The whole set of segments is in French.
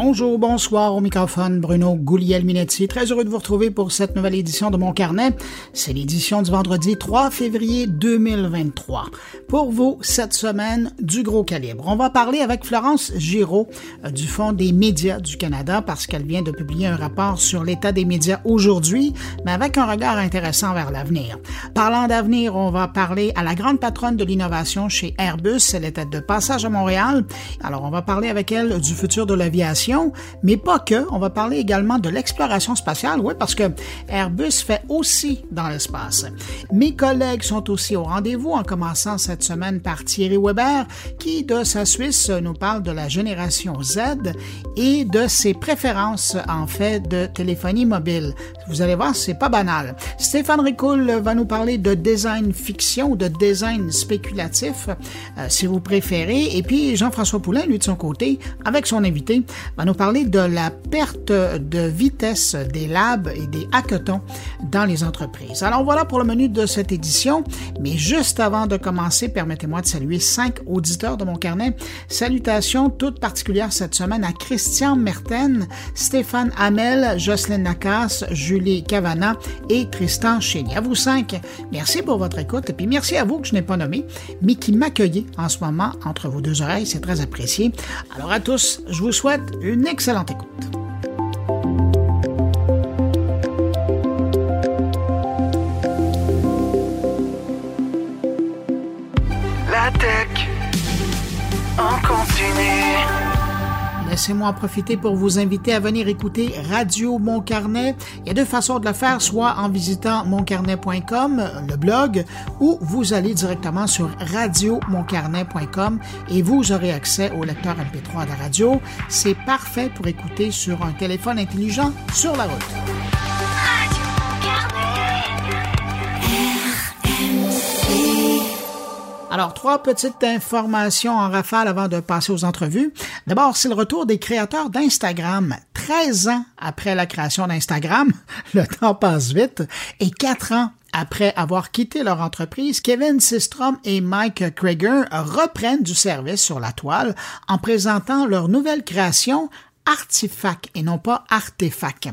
Bonjour, bonsoir au microphone, Bruno Gouliel-Minetti. Très heureux de vous retrouver pour cette nouvelle édition de Mon Carnet. C'est l'édition du vendredi 3 février 2023. Pour vous, cette semaine, du gros calibre. On va parler avec Florence Giraud euh, du Fonds des médias du Canada parce qu'elle vient de publier un rapport sur l'état des médias aujourd'hui, mais avec un regard intéressant vers l'avenir. Parlant d'avenir, on va parler à la grande patronne de l'innovation chez Airbus. Elle était de passage à Montréal. Alors, on va parler avec elle du futur de l'aviation mais pas que. On va parler également de l'exploration spatiale, oui, parce que Airbus fait aussi dans l'espace. Mes collègues sont aussi au rendez-vous, en commençant cette semaine par Thierry Weber, qui, de sa Suisse, nous parle de la génération Z et de ses préférences, en fait, de téléphonie mobile. Vous allez voir, c'est pas banal. Stéphane Ricoul va nous parler de design fiction, de design spéculatif, euh, si vous préférez. Et puis, Jean-François Poulain, lui, de son côté, avec son invité, va nous parler de la perte de vitesse des labs et des hackathons dans les entreprises. Alors voilà pour le menu de cette édition, mais juste avant de commencer, permettez-moi de saluer cinq auditeurs de mon carnet. Salutations toutes particulières cette semaine à Christian Merten, Stéphane Hamel, Jocelyn Nacas, Julie Cavana et Tristan Chénier. À vous cinq, merci pour votre écoute et puis merci à vous que je n'ai pas nommé, mais qui m'accueillez en ce moment entre vos deux oreilles, c'est très apprécié. Alors à tous, je vous souhaite une excellente écoute. Laissez-moi en profiter pour vous inviter à venir écouter Radio Mon Carnet. Il y a deux façons de le faire, soit en visitant moncarnet.com, le blog, ou vous allez directement sur radiomoncarnet.com et vous aurez accès au lecteur MP3 de la radio. C'est parfait pour écouter sur un téléphone intelligent sur la route. Alors, trois petites informations en rafale avant de passer aux entrevues. D'abord, c'est le retour des créateurs d'Instagram. 13 ans après la création d'Instagram, le temps passe vite, et 4 ans après avoir quitté leur entreprise, Kevin Systrom et Mike Krieger reprennent du service sur la toile en présentant leur nouvelle création Artifact et non pas Artefact.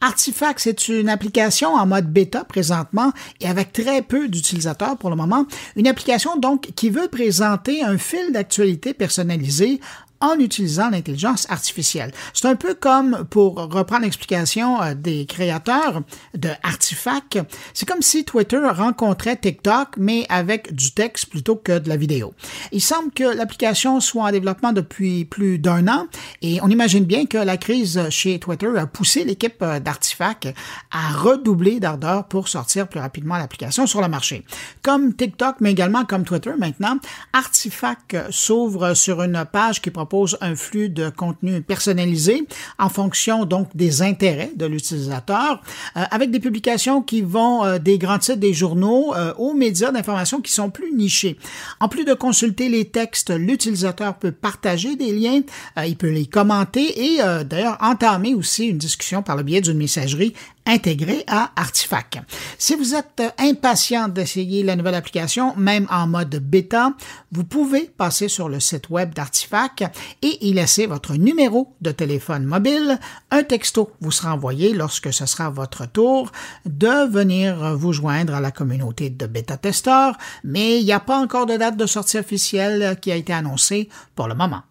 Artifact, c'est une application en mode bêta présentement et avec très peu d'utilisateurs pour le moment. Une application donc qui veut présenter un fil d'actualité personnalisé en utilisant l'intelligence artificielle. C'est un peu comme, pour reprendre l'explication euh, des créateurs de Artifact, c'est comme si Twitter rencontrait TikTok, mais avec du texte plutôt que de la vidéo. Il semble que l'application soit en développement depuis plus d'un an, et on imagine bien que la crise chez Twitter a poussé l'équipe euh, d'Artifact à redoubler d'ardeur pour sortir plus rapidement l'application sur le marché. Comme TikTok, mais également comme Twitter maintenant, Artifact s'ouvre sur une page qui propose un flux de contenu personnalisé en fonction donc des intérêts de l'utilisateur, euh, avec des publications qui vont euh, des grands titres des journaux euh, aux médias d'information qui sont plus nichés. En plus de consulter les textes, l'utilisateur peut partager des liens, il peut les commenter et d'ailleurs entamer aussi une discussion par le biais d'une messagerie intégré à Artifact. Si vous êtes impatient d'essayer la nouvelle application, même en mode bêta, vous pouvez passer sur le site web d'Artifact et y laisser votre numéro de téléphone mobile. Un texto vous sera envoyé lorsque ce sera votre tour de venir vous joindre à la communauté de bêta-testeurs, mais il n'y a pas encore de date de sortie officielle qui a été annoncée pour le moment.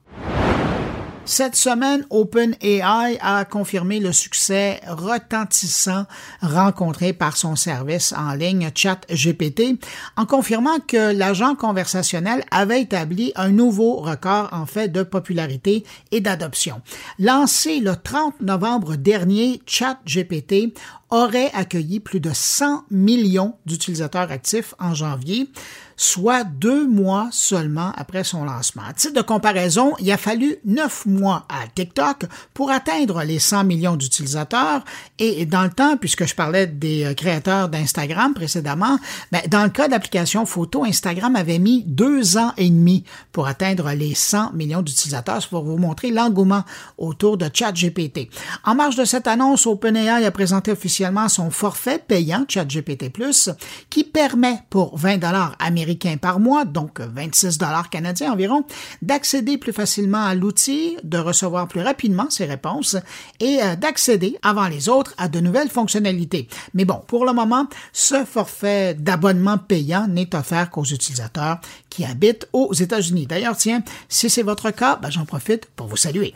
Cette semaine, OpenAI a confirmé le succès retentissant rencontré par son service en ligne ChatGPT en confirmant que l'agent conversationnel avait établi un nouveau record en fait de popularité et d'adoption. Lancé le 30 novembre dernier, ChatGPT aurait accueilli plus de 100 millions d'utilisateurs actifs en janvier, soit deux mois seulement après son lancement. À titre de comparaison, il a fallu neuf mois à TikTok pour atteindre les 100 millions d'utilisateurs et dans le temps, puisque je parlais des euh, créateurs d'Instagram précédemment, ben, dans le cas d'application photo, Instagram avait mis deux ans et demi pour atteindre les 100 millions d'utilisateurs. C'est pour vous montrer l'engouement autour de ChatGPT. En marge de cette annonce, OpenAI a présenté officiellement son forfait payant ChatGPT+, qui permet pour 20 dollars américains par mois, donc 26 dollars canadiens environ, d'accéder plus facilement à l'outil, de recevoir plus rapidement ses réponses et euh, d'accéder avant les autres à de nouvelles fonctionnalités. Mais bon, pour le moment, ce forfait d'abonnement payant n'est offert qu'aux utilisateurs qui habitent aux États-Unis. D'ailleurs, tiens, si c'est votre cas, ben, j'en profite pour vous saluer.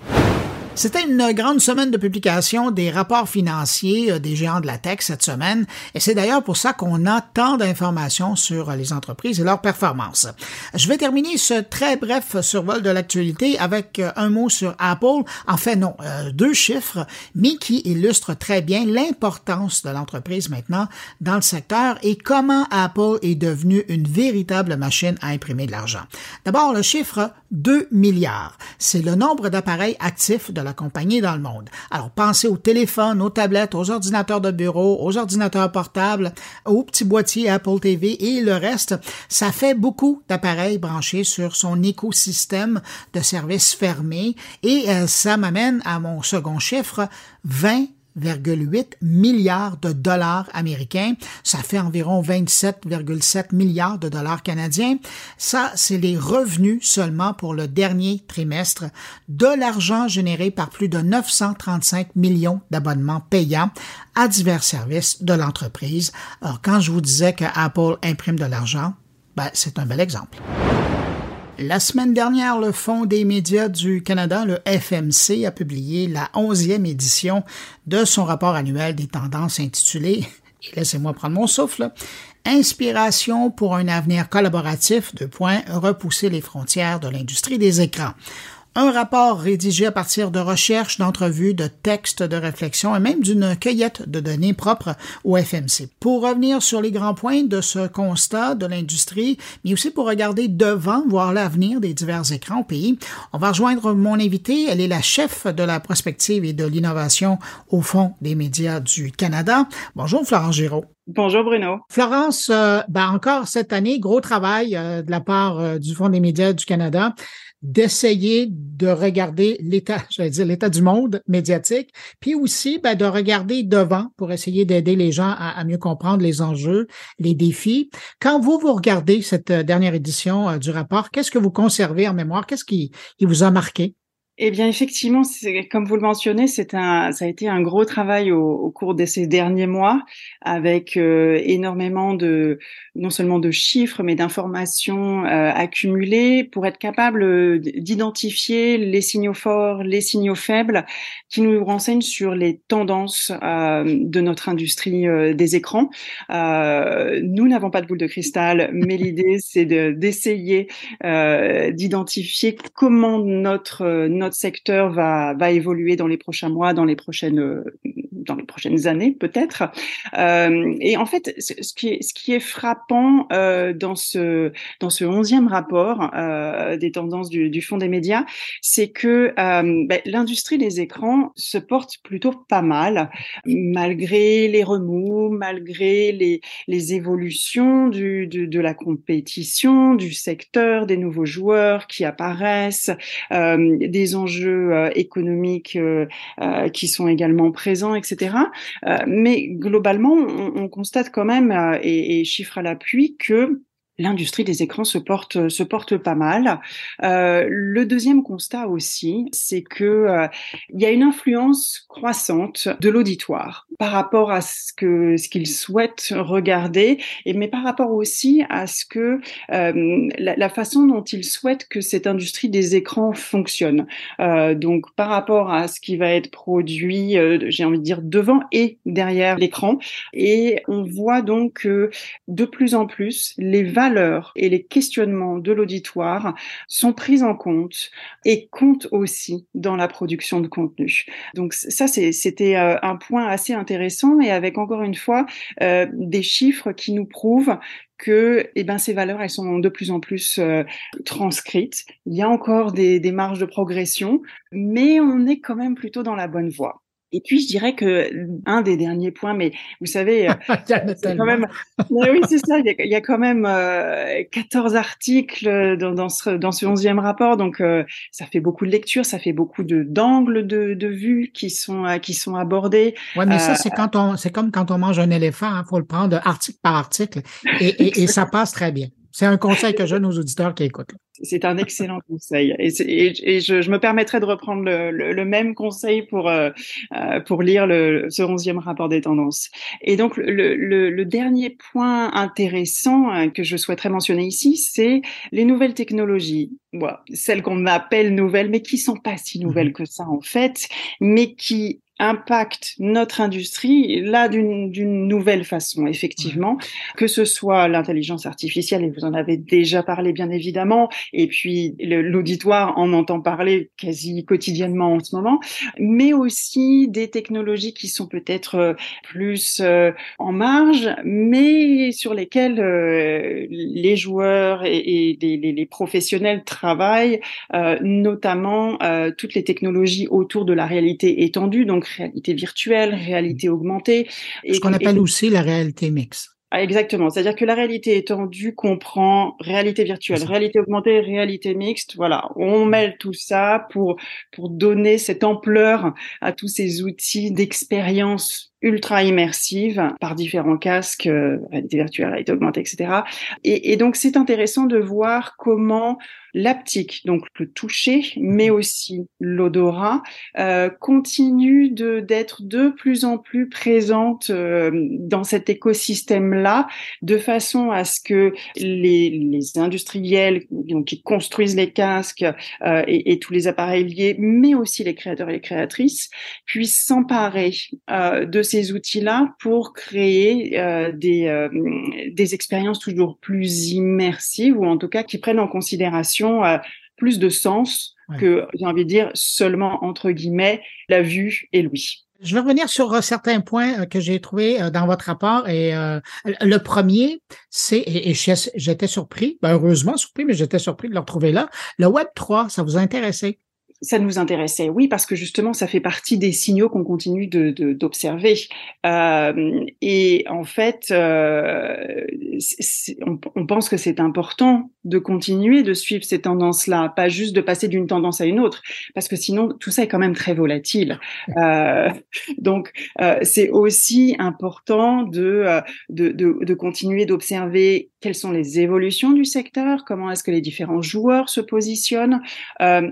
C'était une grande semaine de publication des rapports financiers euh, des géants de la tech cette semaine, et c'est d'ailleurs pour ça qu'on a tant d'informations sur les entreprises et leurs performances. Je vais terminer ce très bref survol de l'actualité avec euh, un mot sur Apple, en fait non, euh, deux chiffres, mais qui illustrent très bien l'importance de l'entreprise maintenant dans le secteur et comment Apple est devenue une véritable machine à imprimer de l'argent. D'abord, le chiffre 2 milliards, c'est le nombre d'appareils actifs de la compagnie dans le monde. Alors, pensez aux téléphones, aux tablettes, aux ordinateurs de bureau, aux ordinateurs portables, aux petits boîtiers Apple TV et le reste. Ça fait beaucoup d'appareils branchés sur son écosystème de services fermés et euh, ça m'amène à mon second chiffre, 20 8 milliards de dollars américains. Ça fait environ 27,7 milliards de dollars canadiens. Ça, c'est les revenus seulement pour le dernier trimestre de l'argent généré par plus de 935 millions d'abonnements payants à divers services de l'entreprise. Alors, quand je vous disais que Apple imprime de l'argent, ben, c'est un bel exemple. La semaine dernière, le Fonds des médias du Canada, le FMC, a publié la onzième édition de son rapport annuel des tendances intitulé, et laissez-moi prendre mon souffle, Inspiration pour un avenir collaboratif, de point, repousser les frontières de l'industrie des écrans un rapport rédigé à partir de recherches, d'entrevues, de textes de réflexion et même d'une cueillette de données propres au FMC. Pour revenir sur les grands points de ce constat de l'industrie, mais aussi pour regarder devant, voir l'avenir des divers écrans au pays, on va rejoindre mon invitée. Elle est la chef de la prospective et de l'innovation au Fonds des médias du Canada. Bonjour Florence Giraud. Bonjour Bruno. Florence, euh, ben encore cette année, gros travail euh, de la part euh, du Fonds des médias du Canada d'essayer de regarder l'état, je vais dire l'état du monde médiatique, puis aussi ben, de regarder devant pour essayer d'aider les gens à, mieux comprendre les enjeux, les défis. Quand vous vous regardez cette euh, dernière édition euh, du rapport, qu'est-ce que vous conservez en mémoire? Qu'est-ce qui vous a marqué? Eh bien, effectivement, comme vous le mentionnez, c'est un, ça a été un gros travail au, au cours de ces derniers mois, avec euh, énormément de, non seulement de chiffres, mais d'informations euh, accumulées pour être capable euh, d'identifier les signaux forts, les signaux faibles, qui nous renseignent sur les tendances de notre industrie des écrans. nous n'avons pas de boule de cristal, mais l'idée, c'est d'essayer d'identifier comment notre, notre secteur va, va évoluer dans les prochains mois, dans les prochaines, dans les prochaines années peut-être. Euh, et en fait, ce qui est, ce qui est frappant euh, dans ce dans ce onzième rapport euh, des tendances du, du Fonds des médias, c'est que euh, ben, l'industrie des écrans se porte plutôt pas mal, malgré les remous, malgré les, les évolutions du, du, de la compétition, du secteur, des nouveaux joueurs qui apparaissent, euh, des enjeux euh, économiques qui sont également présents, etc. mais globalement, on, on, constate quand même, et, et chiffre à l'appui, que l'industrie des écrans se porte se porte pas mal. Euh, le deuxième constat aussi, c'est que euh, il y a une influence croissante de l'auditoire par rapport à ce que ce qu'il souhaite regarder, et mais par rapport aussi à ce que euh, la, la, façon dont il souhaite que cette industrie des écrans fonctionne. Donc par rapport à ce qui va être produit, j'ai envie de dire devant et derrière l'écran, et on voit donc que de plus en plus les valeurs et les questionnements de l'auditoire sont pris en compte et comptent aussi dans la production de contenu. Donc ça, c'était euh, un point assez intéressant et avec encore une fois euh, des chiffres qui nous prouvent que eh ben, ces valeurs, elles sont de plus en plus euh, transcrites. Il y a encore des marges de progression, mais on est quand même plutôt dans la bonne voie. Et puis, je dirais que un des derniers points, mais vous savez, quand même, oui, c'est ça, il y, a, quand même euh, 14 articles dans, dans, ce, dans ce 11e rapport, donc euh, ça fait beaucoup de lectures, ça fait beaucoup de d'angles de, de vue qui sont euh, qui sont abordés. Ouais, mais ça, c'est quand on, c'est comme quand on mange un éléphant, il hein, faut le prendre article par article, et, et, et ça passe très bien. C'est un conseil que je donne aux auditeurs qui écoutent. C'est un excellent conseil. Et, et, je, je, me permettrai de reprendre le, le, même conseil pour, euh, euh, pour lire le, ce onzième rapport des tendances. Et donc, le, le dernier point intéressant euh, que je souhaiterais mentionner ici, c'est les nouvelles technologies. Bon, celles qu'on appelle nouvelles, mais qui sont pas si nouvelles mhm. que ça en fait, mais qui impacte notre industrie là d'une nouvelle façon, effectivement, que ce soit l'intelligence artificielle, et vous en avez déjà parlé bien évidemment, et puis l'auditoire en entend parler quasi quotidiennement en ce moment, mais aussi des technologies qui sont peut-être euh, plus euh, en marge, mais sur lesquelles euh, les joueurs et, les, les, professionnels travaillent, notamment toutes les technologies autour de la réalité étendue, donc réalité virtuelle, réalité augmentée. Ce qu'on appelle aussi la réalité mixte. Ah, exactement. C'est-à-dire que la réalité étendue comprend réalité virtuelle, réalité augmentée, réalité mixte. Voilà. On mêle tout ça pour, pour donner cette ampleur à tous ces outils d'expérience ultra immersive par différents casques, euh, réalité virtuelle, réalité augmentée, etc. Et, et donc c'est intéressant de voir comment l'aptique, donc le toucher, mais aussi l'odorat, euh, continue de d'être de plus en plus présente euh, dans cet écosystème-là, de façon à ce que les, les industriels donc, qui construisent les casques euh, et, et, tous les appareils liés, mais aussi les créateurs et les créatrices, puissent s'emparer euh, de ces outils-là pour créer euh, des, euh, des expériences toujours plus immersives ou en tout cas qui prennent en considération euh, plus de sens que, j'ai envie de dire, seulement entre guillemets la vue et l'ouïe. Je vais revenir sur certains points que j'ai trouvés dans votre rapport. Et le premier, c'est, et, j'étais surpris, ben heureusement surpris, mais j'étais surpris de le retrouver là. Le Web 3, ça vous a intéressé? Ça nous intéressait, oui, parce que justement, ça fait partie des signaux qu'on continue de, d'observer. Euh, et en fait, euh, on, on, pense que c'est important de continuer de suivre ces tendances-là, pas juste de passer d'une tendance à une autre, parce que sinon, tout ça est quand même très volatile. Euh, donc, euh, c'est aussi important de, euh, de, de, de continuer d'observer quelles sont les évolutions du secteur, comment est-ce que les différents joueurs se positionnent. Euh,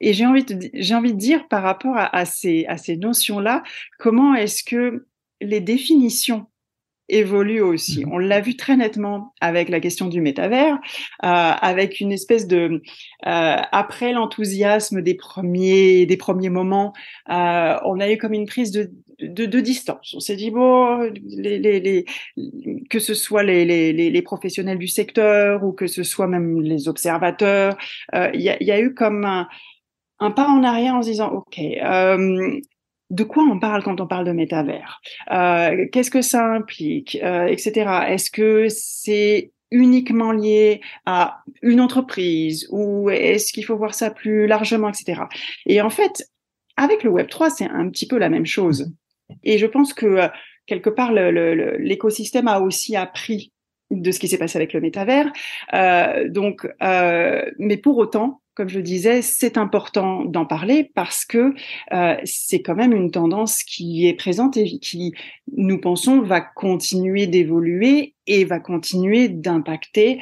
et j'ai envie, de, j'ai envie de dire par rapport à, à ces, à ces notions-là, comment est-ce que les définitions évoluent aussi. Mhm. On l'a vu très nettement avec la question du métavers, euh, avec une espèce de euh, après l'enthousiasme des premiers des premiers moments, euh, on a eu comme une prise de de, de distance. On s'est dit bon, les, les, les, que ce soit les, les, professionnels du secteur ou que ce soit même les observateurs, euh, il y, a, y, a, eu comme un, un pas en arrière en se disant, OK, euh, de quoi on parle quand on parle de métavers? Euh, Qu'est-ce que ça implique? Euh, Etc. Est-ce que c'est uniquement lié à une entreprise ou est-ce qu'il faut voir ça plus largement, etc. Et en fait, avec le Web 3, c'est un petit peu la même chose. Et je pense que euh, quelque part, l'écosystème a aussi appris de ce qui s'est passé avec le métavers. Euh, donc, euh, mais pour autant, comme je disais, c'est important d'en parler parce que euh, c'est quand même une tendance qui est présente et qui, nous pensons, va continuer d'évoluer et va continuer d'impacter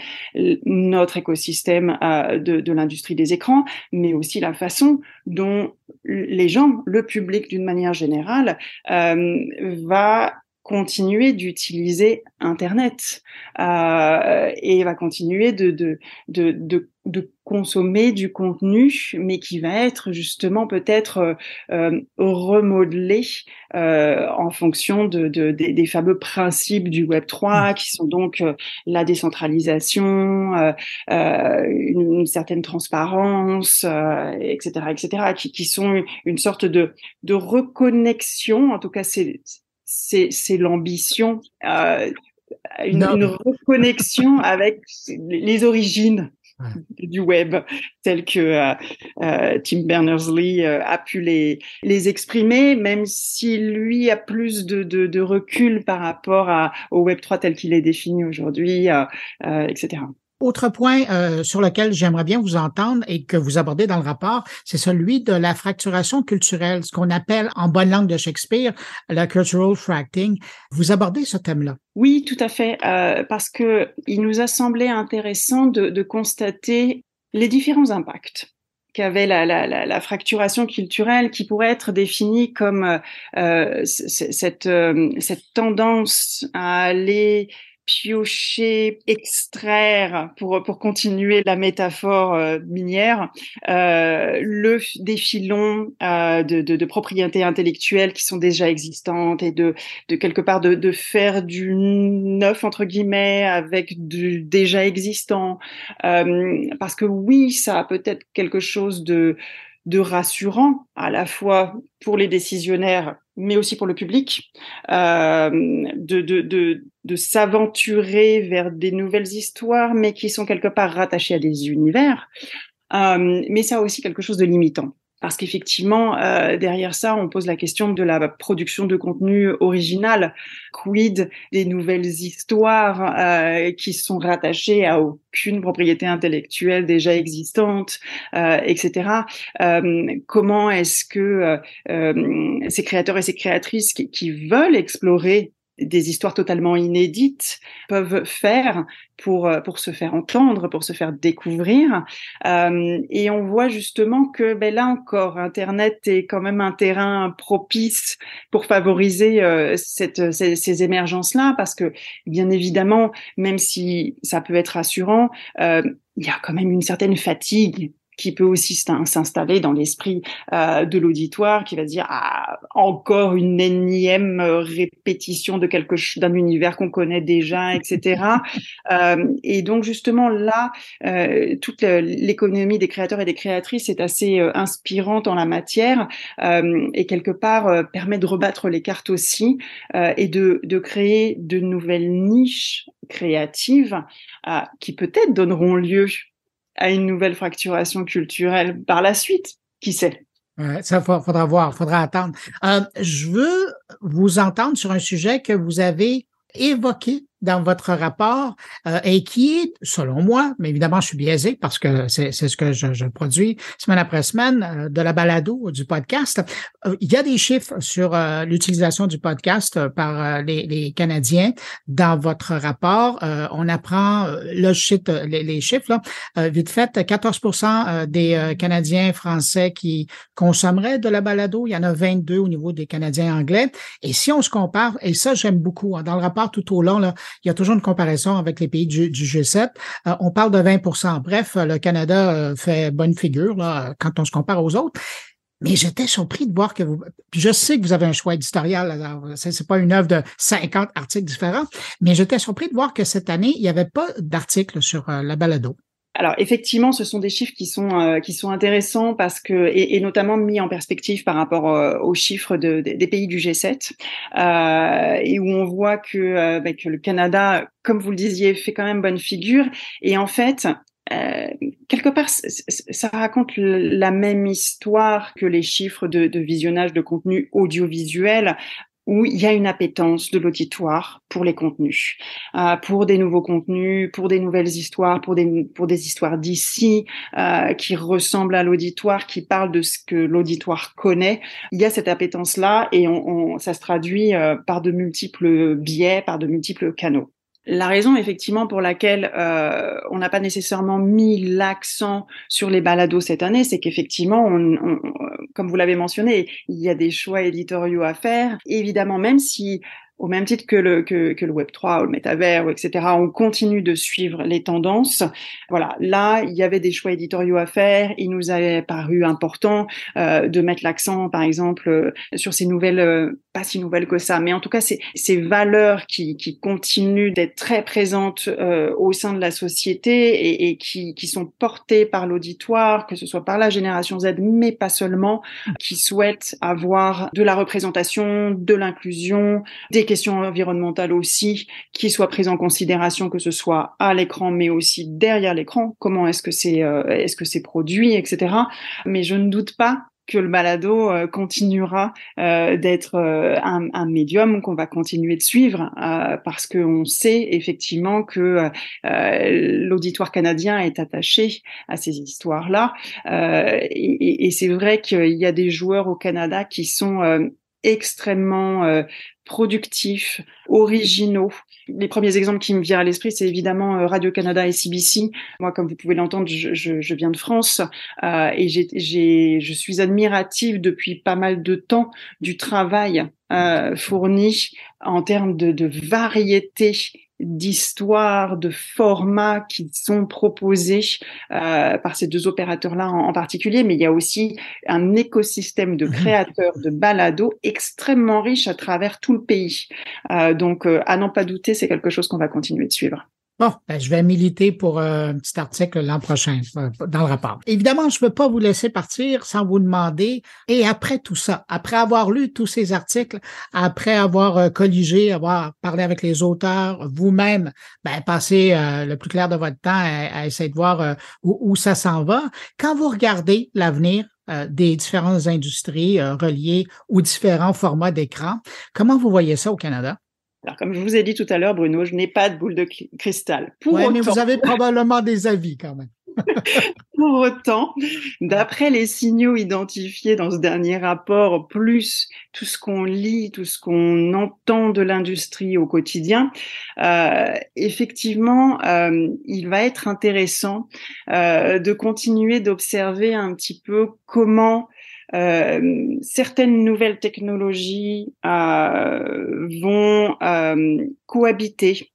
notre écosystème euh, de, de l'industrie des écrans, mais aussi la façon dont les gens, le public d'une manière générale, euh, va continuer d'utiliser Internet euh, et va continuer de, de, de, de, de consommer du contenu, mais qui va être justement peut-être euh, euh remodelé euh, en fonction de, de, des, fameux principes du Web 3, mmh. qui sont donc euh, la décentralisation, euh, une, une, certaine transparence, etc., etc., qui, qui sont une sorte de, de reconnexion. En tout cas, c'est c'est l'ambition, euh, une, une, reconnexion avec les origines du web, tels que euh, euh, Tim Berners-Lee euh, a pu les, les exprimer, même si lui a plus de, de, de recul par rapport à, au Web 3 tel qu'il est défini aujourd'hui, etc. Autre point euh, sur lequel j'aimerais bien vous entendre et que vous abordez dans le rapport, c'est celui de la fracturation culturelle, ce qu'on appelle en bonne langue de Shakespeare la cultural fracting. Vous abordez ce thème-là. Oui, tout à fait, euh, parce que il nous a semblé intéressant de, de constater les différents impacts qu'avait la, la, la, fracturation culturelle qui pourrait être définie comme euh, cette, euh, cette tendance à aller piocher, extraire, pour, pour continuer la métaphore euh, minière, euh, le des filons euh, de, de, de, propriété intellectuelle qui sont déjà existantes et de, de quelque part de, de faire du neuf, entre guillemets, avec du déjà existant. Euh, parce que oui, ça a peut-être quelque chose de de rassurant à la fois pour les décisionnaires mais aussi pour le public, euh, de, de, de, de s'aventurer vers des nouvelles histoires, mais qui sont quelque part rattachées à des univers. Euh, mais ça a aussi quelque chose de limitant. Parce qu'effectivement, euh, derrière ça, on pose la question de la production de contenu original. Quid des nouvelles histoires euh, qui sont rattachées à aucune propriété intellectuelle déjà existante, euh, etc. Euh, comment est-ce que euh, ces créateurs et ces créatrices qui, qui veulent explorer des histoires totalement inédites peuvent faire pour euh, pour se faire entendre, pour se faire découvrir. Euh, et on voit justement que ben là encore, Internet est quand même un terrain propice pour favoriser euh, cette, ces, ces émergences-là, parce que bien évidemment, même si ça peut être rassurant, euh, il y a quand même une certaine fatigue qui peut aussi s'installer dans l'esprit euh, de l'auditoire, qui va dire ah, encore une énième répétition de quelque d'un univers qu'on connaît déjà, etc. euh, et donc justement là, euh, toute l'économie des créateurs et des créatrices est assez euh, inspirante en la matière euh, et quelque part euh, permet de rebattre les cartes aussi et de, de créer de nouvelles niches créatives qui peut-être donneront lieu à une nouvelle fracturation culturelle par la suite. Qui sait? Ouais, ça faudra voir, faudra attendre. Euh, je veux vous entendre sur un sujet que vous avez évoqué dans votre rapport euh, et qui est, selon moi, mais évidemment, je suis biaisé parce que c'est ce que je, je, produis semaine après semaine euh, de la balado du podcast. Euh, il y a des chiffres sur euh, l'utilisation du podcast par les, les, Canadiens dans votre rapport. on apprend le shit, les, les, chiffres là, vite fait, 14% des Canadiens français qui consommeraient de la balado. Il y en a 22 au niveau des Canadiens anglais. Et si on se compare, et ça j'aime beaucoup, hein, dans le rapport tout au long, là, il y a toujours une comparaison avec les pays du, G7. Euh, on parle de 20% Bref, le Canada euh, fait bonne figure quand on se compare aux autres. Mais j'étais surpris de voir que vous. je sais que vous avez un choix éditorial. C'est pas une œuvre de 50 articles différents, mais j'étais surpris de voir que cette année, il n'y avait pas d'article sur euh, la balado. Alors effectivement, ce sont des chiffres qui sont euh, qui sont intéressants parce que et, notamment mis en perspective par rapport euh, aux chiffres de, de, des pays du G7 euh, et où on voit que, euh, bah, que le Canada, comme vous le disiez, fait quand même bonne figure et en fait. quelque part, ça raconte la même histoire que les chiffres de, de visionnage de contenu audiovisuel où il y a une appétence de l'auditoire pour les contenus, euh, pour des nouveaux contenus, pour des nouvelles histoires, pour des pour des histoires d'ici euh, qui ressemblent à l'auditoire, qui parlent de ce que l'auditoire connaît. Il y a cette appétence là et on, on ça se traduit euh, par de multiples biais, par de multiples canaux. La raison effectivement pour laquelle euh, on n'a pas nécessairement mis l'accent sur les balados cette année, c'est qu'effectivement, on, on, comme vous l'avez mentionné, il y a des choix éditoriaux à faire. Évidemment, même si au même titre que le, que, que le Web 3 ou le métavers, etc., on continue de suivre les tendances. Voilà, là, il y avait des choix éditoriaux à faire. Il nous avait paru important euh, de mettre l'accent, par exemple, euh, sur ces nouvelles, euh, pas si nouvelles que ça, mais en tout cas, ces, ces valeurs qui, qui continuent d'être très présentes euh, au sein de la société et, et qui, qui sont portées par l'auditoire, que ce soit par la génération Z, mais pas seulement, qui souhaitent avoir de la représentation, de l'inclusion, des les questions environnementales aussi qui soient prises en considération, que ce soit à l'écran, mais aussi derrière l'écran. Comment est-ce que c'est est-ce que c'est produit, etc. Mais je ne doute pas que le balado euh, continuera euh, d'être euh, un, un, médium qu'on va continuer de suivre parce qu'on sait effectivement que l'auditoire canadien est attaché à ces histoires-là. et, et c'est vrai qu'il y a des joueurs au Canada qui sont extrêmement euh, productifs, originaux. Les premiers exemples qui me viennent à l'esprit, c'est évidemment euh, Radio-Canada et CBC. Moi, comme vous pouvez l'entendre, je, je, je, viens de France euh, et j'ai, je suis admirative depuis pas mal de temps du travail euh, fourni en termes de, de variété d'histoires, de formats qui sont proposés euh, par ces deux opérateurs-là en, particulier, mais il y a aussi un écosystème de mhm. créateurs de balados extrêmement riche à travers tout le pays. Euh, donc, euh, à n'en pas douter, c'est quelque chose qu'on va continuer de suivre. Bon, ben, je vais militer pour euh, un petit article l'an prochain euh, dans le rapport. Évidemment, je ne peux pas vous laisser partir sans vous demander, et après tout ça, après avoir lu tous ces articles, après avoir euh, colligé, avoir parlé avec les auteurs, vous-même, ben, passé le plus clair de votre temps à, essayer de voir où, ça s'en va, quand vous regardez l'avenir des différentes industries reliées aux différents formats d'écran, comment vous voyez ça au Canada? Alors, comme je vous ai dit tout à l'heure, Bruno, je n'ai pas de boule de cristal. Pour mais vous avez probablement des avis quand même. Pour autant, d'après les signaux identifiés dans ce dernier rapport, plus tout ce qu'on lit, tout ce qu'on entend de l'industrie au quotidien, euh, effectivement, euh, il va être intéressant euh, de continuer d'observer un petit peu comment certaines nouvelles technologies euh, vont euh, cohabiter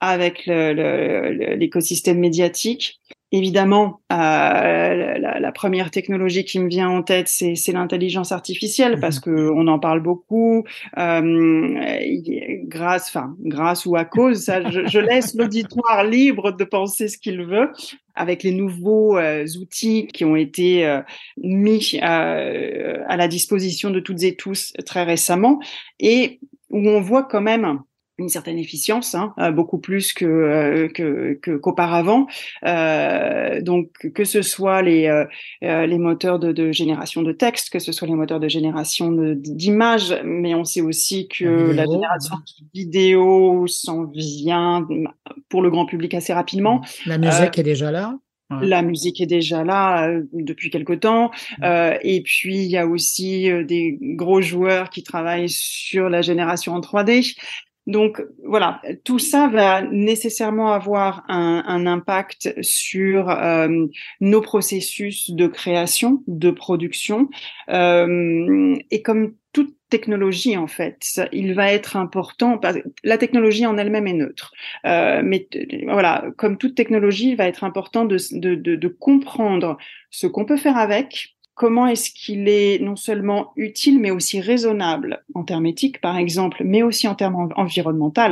avec l'écosystème médiatique. Évidemment, euh, la, la, première technologie qui me vient en tête, c'est l'intelligence artificielle, parce mhm. que on en parle beaucoup. Euh, grâce, enfin, grâce ou à cause, ça, je, je laisse l'auditoire libre de penser ce qu'il veut. Avec les nouveaux euh, outils qui ont été euh, mis euh, à la disposition de toutes et tous très récemment, et où on voit quand même une certaine efficience, hein, euh, beaucoup plus que euh, que qu'auparavant. Euh, donc que ce soit les euh, les moteurs de, de, génération de texte, que ce soit les moteurs de génération d'images, mais on sait aussi que la, génération de vidéo s'en vient pour le grand public assez rapidement. La musique est déjà là. La musique est déjà là depuis quelque temps. Euh, et puis, il y a aussi des gros joueurs qui travaillent sur la génération en 3D. Donc voilà, tout ça va nécessairement avoir un, impact sur euh, nos processus de création, de production. Euh, et comme toute technologie, en fait, il va être important. La technologie en elle-même est neutre, euh, mais voilà, comme toute technologie, il va être important de, de, de comprendre ce qu'on peut faire avec, comment est-ce qu'il est non seulement utile, mais aussi raisonnable en termes éthiques, par exemple, mais aussi en termes environnementaux,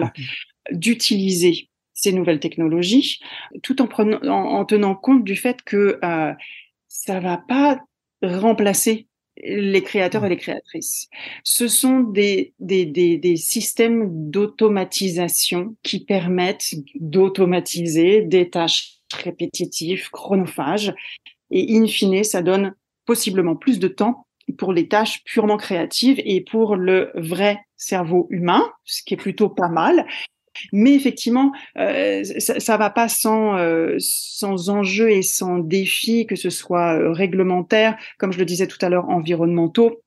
d'utiliser ces nouvelles technologies, tout en, prenant, en, tenant compte du fait que euh, ça va pas remplacer les créateurs et les créatrices. Ce sont des, des, des, des systèmes d'automatisation qui permettent d'automatiser des tâches répétitives, chronophages, et in fine, ça donne possiblement plus de temps pour les tâches purement créatives et pour le vrai cerveau humain, ce qui est plutôt pas mal. Mais effectivement, euh, ça, ça va pas sans euh, sans enjeux et sans défis, que ce soit euh, réglementaire, comme je le disais tout à l'heure, environnementaux.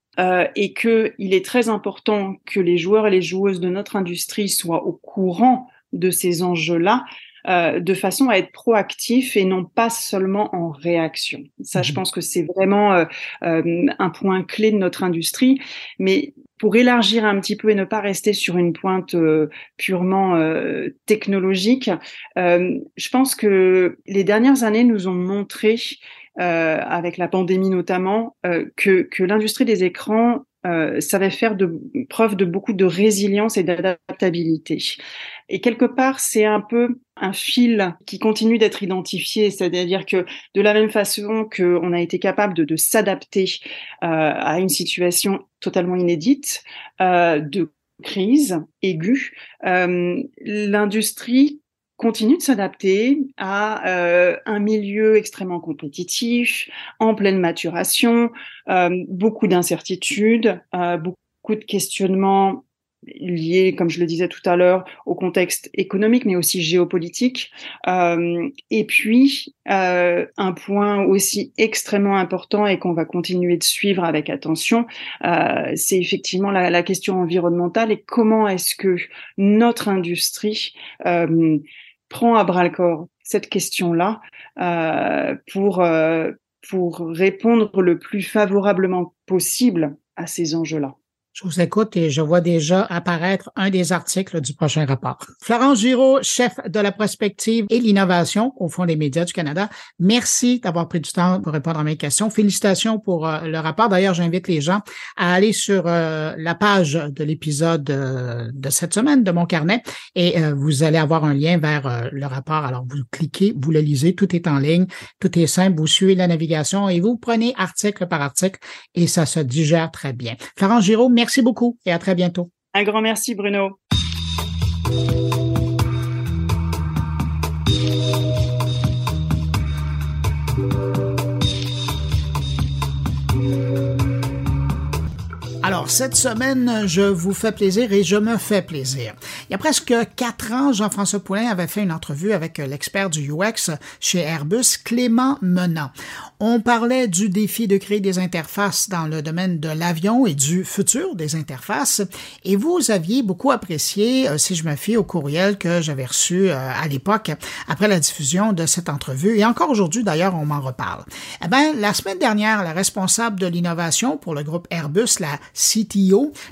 Et que il est très important que les joueurs et les joueuses de notre industrie soient au courant de ces enjeux-là euh, de façon à être proactif et non pas seulement en réaction. Ça, je mhm. pense que c'est vraiment euh, euh, un point clé de notre industrie. Mais pour élargir un petit peu et ne pas rester sur une pointe purement technologique, je pense que les dernières années nous ont montré, avec la pandémie notamment, que, que l'industrie des écrans euh, savait faire de, preuve de beaucoup de résilience et d'adaptabilité. Et quelque part, c'est un peu un fil qui continue d'être identifié, c'est-à-dire que de la même façon qu'on a été capable de, de s'adapter euh, à une situation totalement inédite, euh, de crise aiguë, l'industrie continue de s'adapter à euh, un milieu extrêmement compétitif, en pleine maturation, euh, beaucoup d'incertitudes, euh, beaucoup de questionnements liés, comme je le disais tout à l'heure, au contexte économique, mais aussi géopolitique. et puis, un point aussi extrêmement important et qu'on va continuer de suivre avec attention, c'est effectivement la, la, question environnementale et comment est-ce que notre industrie prend à bras le corps cette question-là euh, pour, euh, pour répondre le plus favorablement possible à ces enjeux-là. Je vous écoute et je vois déjà apparaître un des articles du prochain rapport. Florence Giraud, chef de la prospective et l'innovation au Fonds des médias du Canada, merci d'avoir pris du temps pour répondre à mes questions. Félicitations pour euh, le rapport. D'ailleurs, j'invite les gens à aller sur euh, la page de l'épisode euh, de cette semaine de mon carnet et vous allez avoir un lien vers le rapport. Alors, vous cliquez, vous le lisez, tout est en ligne, tout est simple, vous suivez la navigation et vous prenez article par article et ça se digère très bien. Florence Giraud, merci Merci beaucoup et à très bientôt. Un grand merci, Bruno. Alors, cette semaine, je vous fais plaisir et je me fais plaisir. Il y a presque quatre ans, Jean-François Poulain avait fait une entrevue avec l'expert du UX chez Airbus, Clément Menant. On parlait du défi de créer des interfaces dans le domaine de l'avion et du futur des interfaces. Et vous aviez beaucoup apprécié, euh, si je me fie au courriel que j'avais reçu euh, à l'époque après la diffusion de cette entrevue. Et encore aujourd'hui, d'ailleurs, on m'en reparle. Eh bien, la semaine dernière, la responsable de l'innovation pour le groupe Airbus, la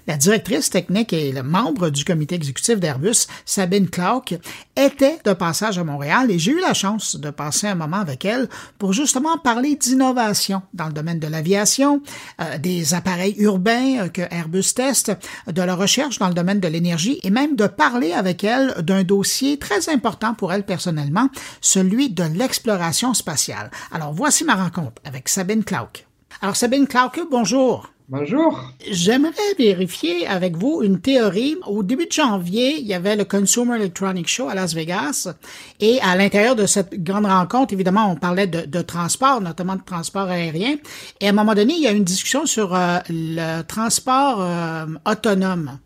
La directrice technique et le membre du comité exécutif d'Airbus, Sabine Clark, était de passage à Montréal et j'ai eu la chance de passer un moment avec elle pour justement parler d'innovation dans le domaine de l'aviation, euh, des appareils urbains euh, que Airbus teste, de la recherche dans le domaine de l'énergie et même de parler avec elle d'un dossier très important pour elle personnellement, celui de l'exploration spatiale. Alors voici ma rencontre avec Sabine Clark. Alors Sabine Clark, bonjour. Bonjour. J'aimerais vérifier avec vous une théorie. Au début de janvier, il y avait le Consumer Electronics Show à Las Vegas. Et à l'intérieur de cette grande rencontre, évidemment, on parlait de, transport, notamment de transport aérien. Et à un moment donné, il y a une discussion sur euh, le transport euh, autonome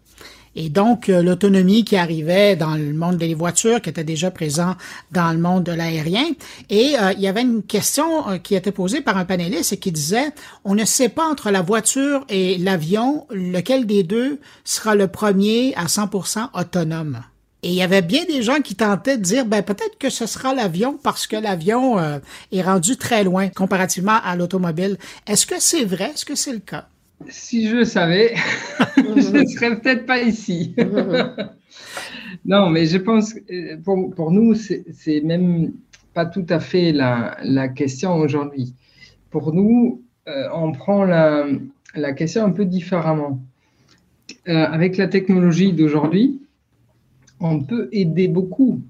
et donc euh, l'autonomie qui arrivait dans le monde des voitures, qui était déjà présent dans le monde de l'aérien. Et euh, il y avait une question euh, qui était posée par un panéliste et qui disait, on ne sait pas entre la voiture et l'avion, lequel des deux sera le premier à 100% autonome. Et il y avait bien des gens qui tentaient de dire, ben peut-être que ce sera l'avion parce que l'avion est rendu très loin comparativement à l'automobile. Est-ce que c'est vrai? Est-ce que c'est le cas? Si je le savais, je ne serais peut-être pas ici. non, mais je pense que pour, pour nous, c'est même pas tout à fait la, la question aujourd'hui. Pour nous, euh, on prend la, la, question un peu différemment. Euh, avec la technologie d'aujourd'hui, on peut aider beaucoup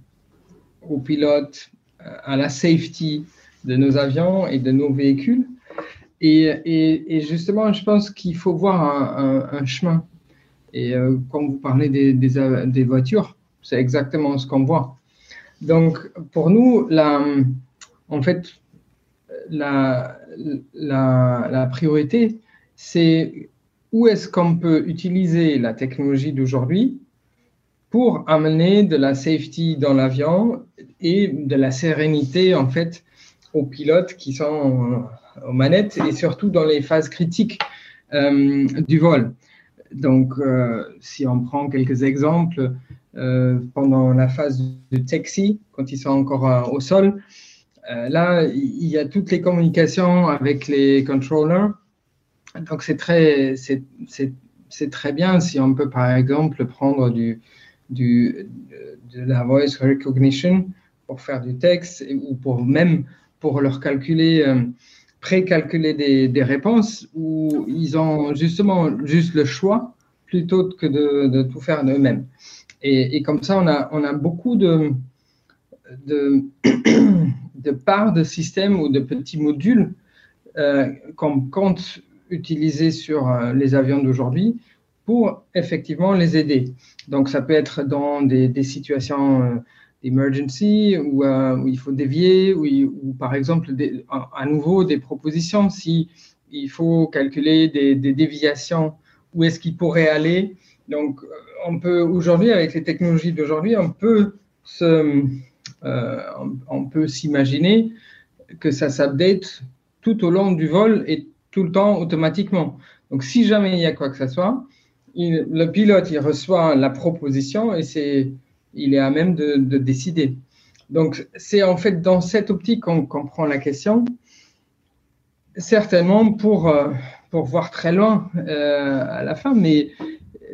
aux pilotes, euh, à la safety de nos avions et de nos véhicules et, justement, je pense qu'il faut voir un, chemin. Et euh, quand vous parlez des, voitures, c'est exactement ce qu'on voit. Donc, pour nous, en fait, la priorité, c'est où est-ce qu'on peut utiliser la technologie d'aujourd'hui pour amener de la safety dans l'avion et de la sérénité, en fait, aux pilotes qui sont aux manettes et surtout dans les phases critiques euh, du vol. Donc, euh, si on prend quelques exemples, euh, pendant la phase de taxi, quand ils sont encore au sol, là, il y a toutes les communications avec les controllers. Donc, c'est très, c'est, très bien si on peut, par exemple, prendre du, du, de la voice recognition pour faire du texte ou pour même pour leur calculer précalculer des, des réponses où ils ont justement juste le choix plutôt que de, tout faire d'eux-mêmes. Et, et, comme ça, on a, on a beaucoup de, de, de parts de systèmes ou de petits modules euh, qu'on compte utiliser sur euh, les avions d'aujourd'hui pour effectivement les aider. Donc, ça peut être dans des, situations euh, d'emergency où, il faut dévier, ou, par exemple, à nouveau, des propositions. Si il faut calculer des, déviations, où est-ce qu'il pourrait aller? Donc, on peut aujourd'hui, avec les technologies d'aujourd'hui, on peut euh, on, peut s'imaginer que ça s'update tout au long du vol et tout le temps automatiquement. Donc, si jamais il y a quoi que ce soit, le pilote il reçoit la proposition et c'est, il est à même de, décider. Donc, c'est en fait dans cette optique qu'on comprend la question. Certainement pour, euh, pour voir très loin euh, à la fin, mais,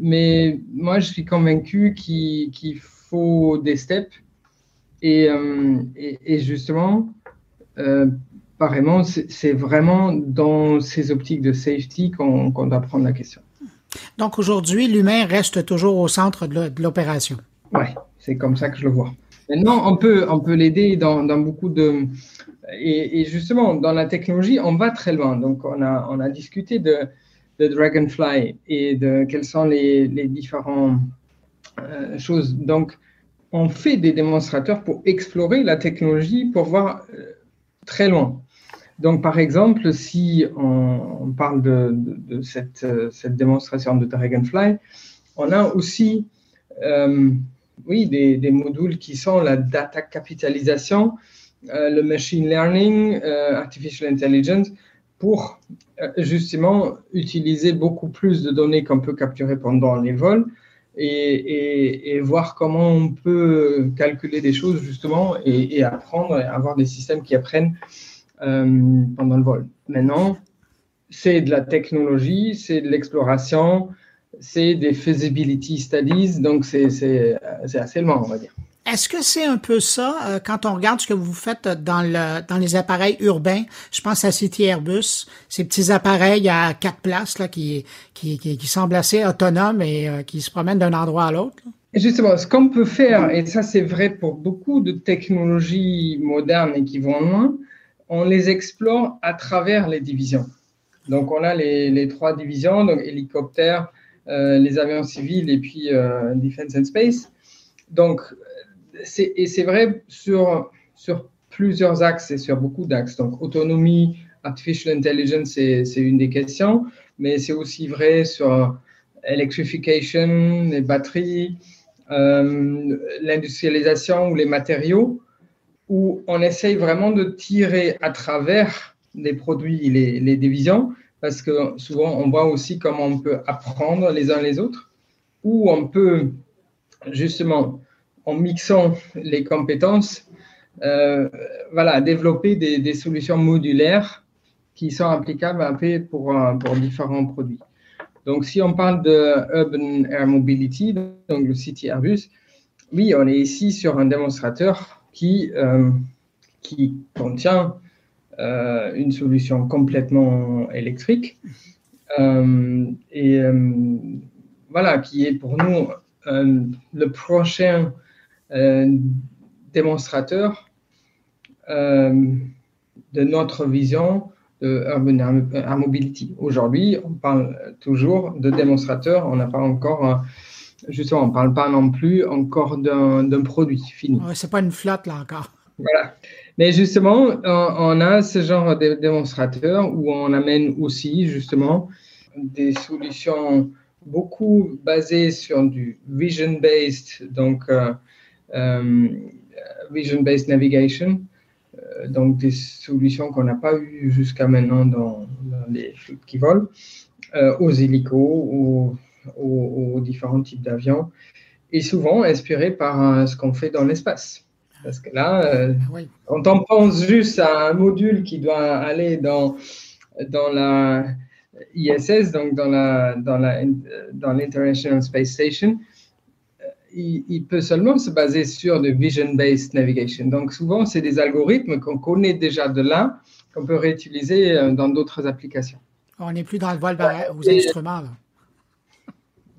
mais moi je suis convaincu qu'il faut des steps euh, et, et, justement, euh, pareillement, c'est vraiment dans ces optiques de safety qu'on doit prendre la question. Donc aujourd'hui, l'humain reste toujours au centre de l'opération. Oui, c'est comme ça que je le vois. Maintenant, on peut, on peut l'aider dans, beaucoup de... Et, justement, dans la technologie, on va très loin. Donc, on a, on a discuté de, de Dragonfly et de quelles sont les, les différentes euh, choses. Donc, on fait des démonstrateurs pour explorer la technologie, pour voir euh, très loin. Donc, par exemple, si on, parle de, cette, euh, cette, démonstration de Dragonfly, on a aussi oui, des, modules qui sont la data capitalisation, le machine learning, artificial intelligence, pour justement utiliser beaucoup plus de données qu'on peut capturer pendant les vols et, voir comment on peut calculer des choses justement et, apprendre avoir des systèmes qui apprennent euh, pendant le vol. Maintenant, c'est de la technologie, c'est de l'exploration, c'est des feasibility studies, donc c'est assez loin, on va dire. Est-ce que c'est un peu ça euh, quand on regarde ce que vous faites dans le dans les appareils urbains? Je pense à City Airbus, ces petits appareils à quatre places là qui qui, qui, semblent assez autonomes et euh, qui se promènent d'un endroit à l'autre. Justement, ce qu'on peut faire, et ça c'est vrai pour beaucoup de technologies modernes et qui vont loin, on les explore à travers les divisions. Donc on a les, les trois divisions, donc hélicoptères, euh, les avions civils et puis Defense and Space. Donc et c'est vrai sur, sur plusieurs axes et sur beaucoup d'axes. Donc, autonomie, artificial intelligence, c'est une des questions, mais c'est aussi vrai sur electrification, les batteries, euh, l'industrialisation ou les matériaux, où on essaye vraiment de tirer à travers les produits, les, les divisions, parce que souvent on voit aussi comment on peut apprendre les uns les autres, ou on peut justement en mixant les compétences, euh, voilà, développer des, solutions modulaires qui sont applicables après pour, pour différents produits. Donc, si on parle de Urban Air Mobility, donc le City Airbus, oui, on est ici sur un démonstrateur qui, euh, qui contient euh, une solution complètement électrique et voilà, qui est pour nous le prochain démonstrateur euh, de notre vision de Urban Air Mobility. Aujourd'hui, on parle toujours de démonstrateur, on n'a pas encore, justement, on ne parle pas non plus encore d'un produit fini. Ouais, c'est pas une flotte là encore. Voilà. Mais justement, on, a ce genre de démonstrateur où on amène aussi justement des solutions beaucoup basées sur du vision-based, donc euh, euh, vision-based navigation, euh, donc des solutions qu'on n'a pas eues jusqu'à maintenant dans, les flottes qui volent, aux hélicos, ou aux, différents types d'avions, et souvent inspiré par ce qu'on fait dans l'espace. Parce que là, quand on pense juste à un module qui doit aller dans, dans la ISS, donc dans la dans la dans l'International Space Station, il, peut seulement se baser sur de vision-based navigation. Donc souvent, c'est des algorithmes qu'on connaît déjà de là, qu'on peut réutiliser euh, dans d'autres applications. On n'est plus dans le vol aux instruments.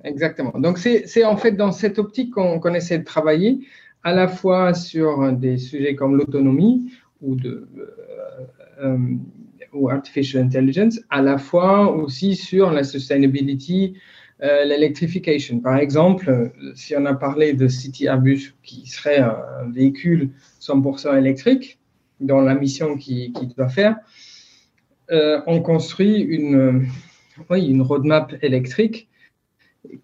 Exactement. Donc c'est en fait dans cette optique qu'on essaie de travailler à la fois sur des sujets comme l'autonomie ou de euh, euh, ou artificial intelligence, à la fois aussi sur la sustainability, euh, l'électrification. Par exemple, si on a parlé de City Airbus qui serait un véhicule 100% électrique dans la mission qu'il doit faire, on construit une, oui, une roadmap électrique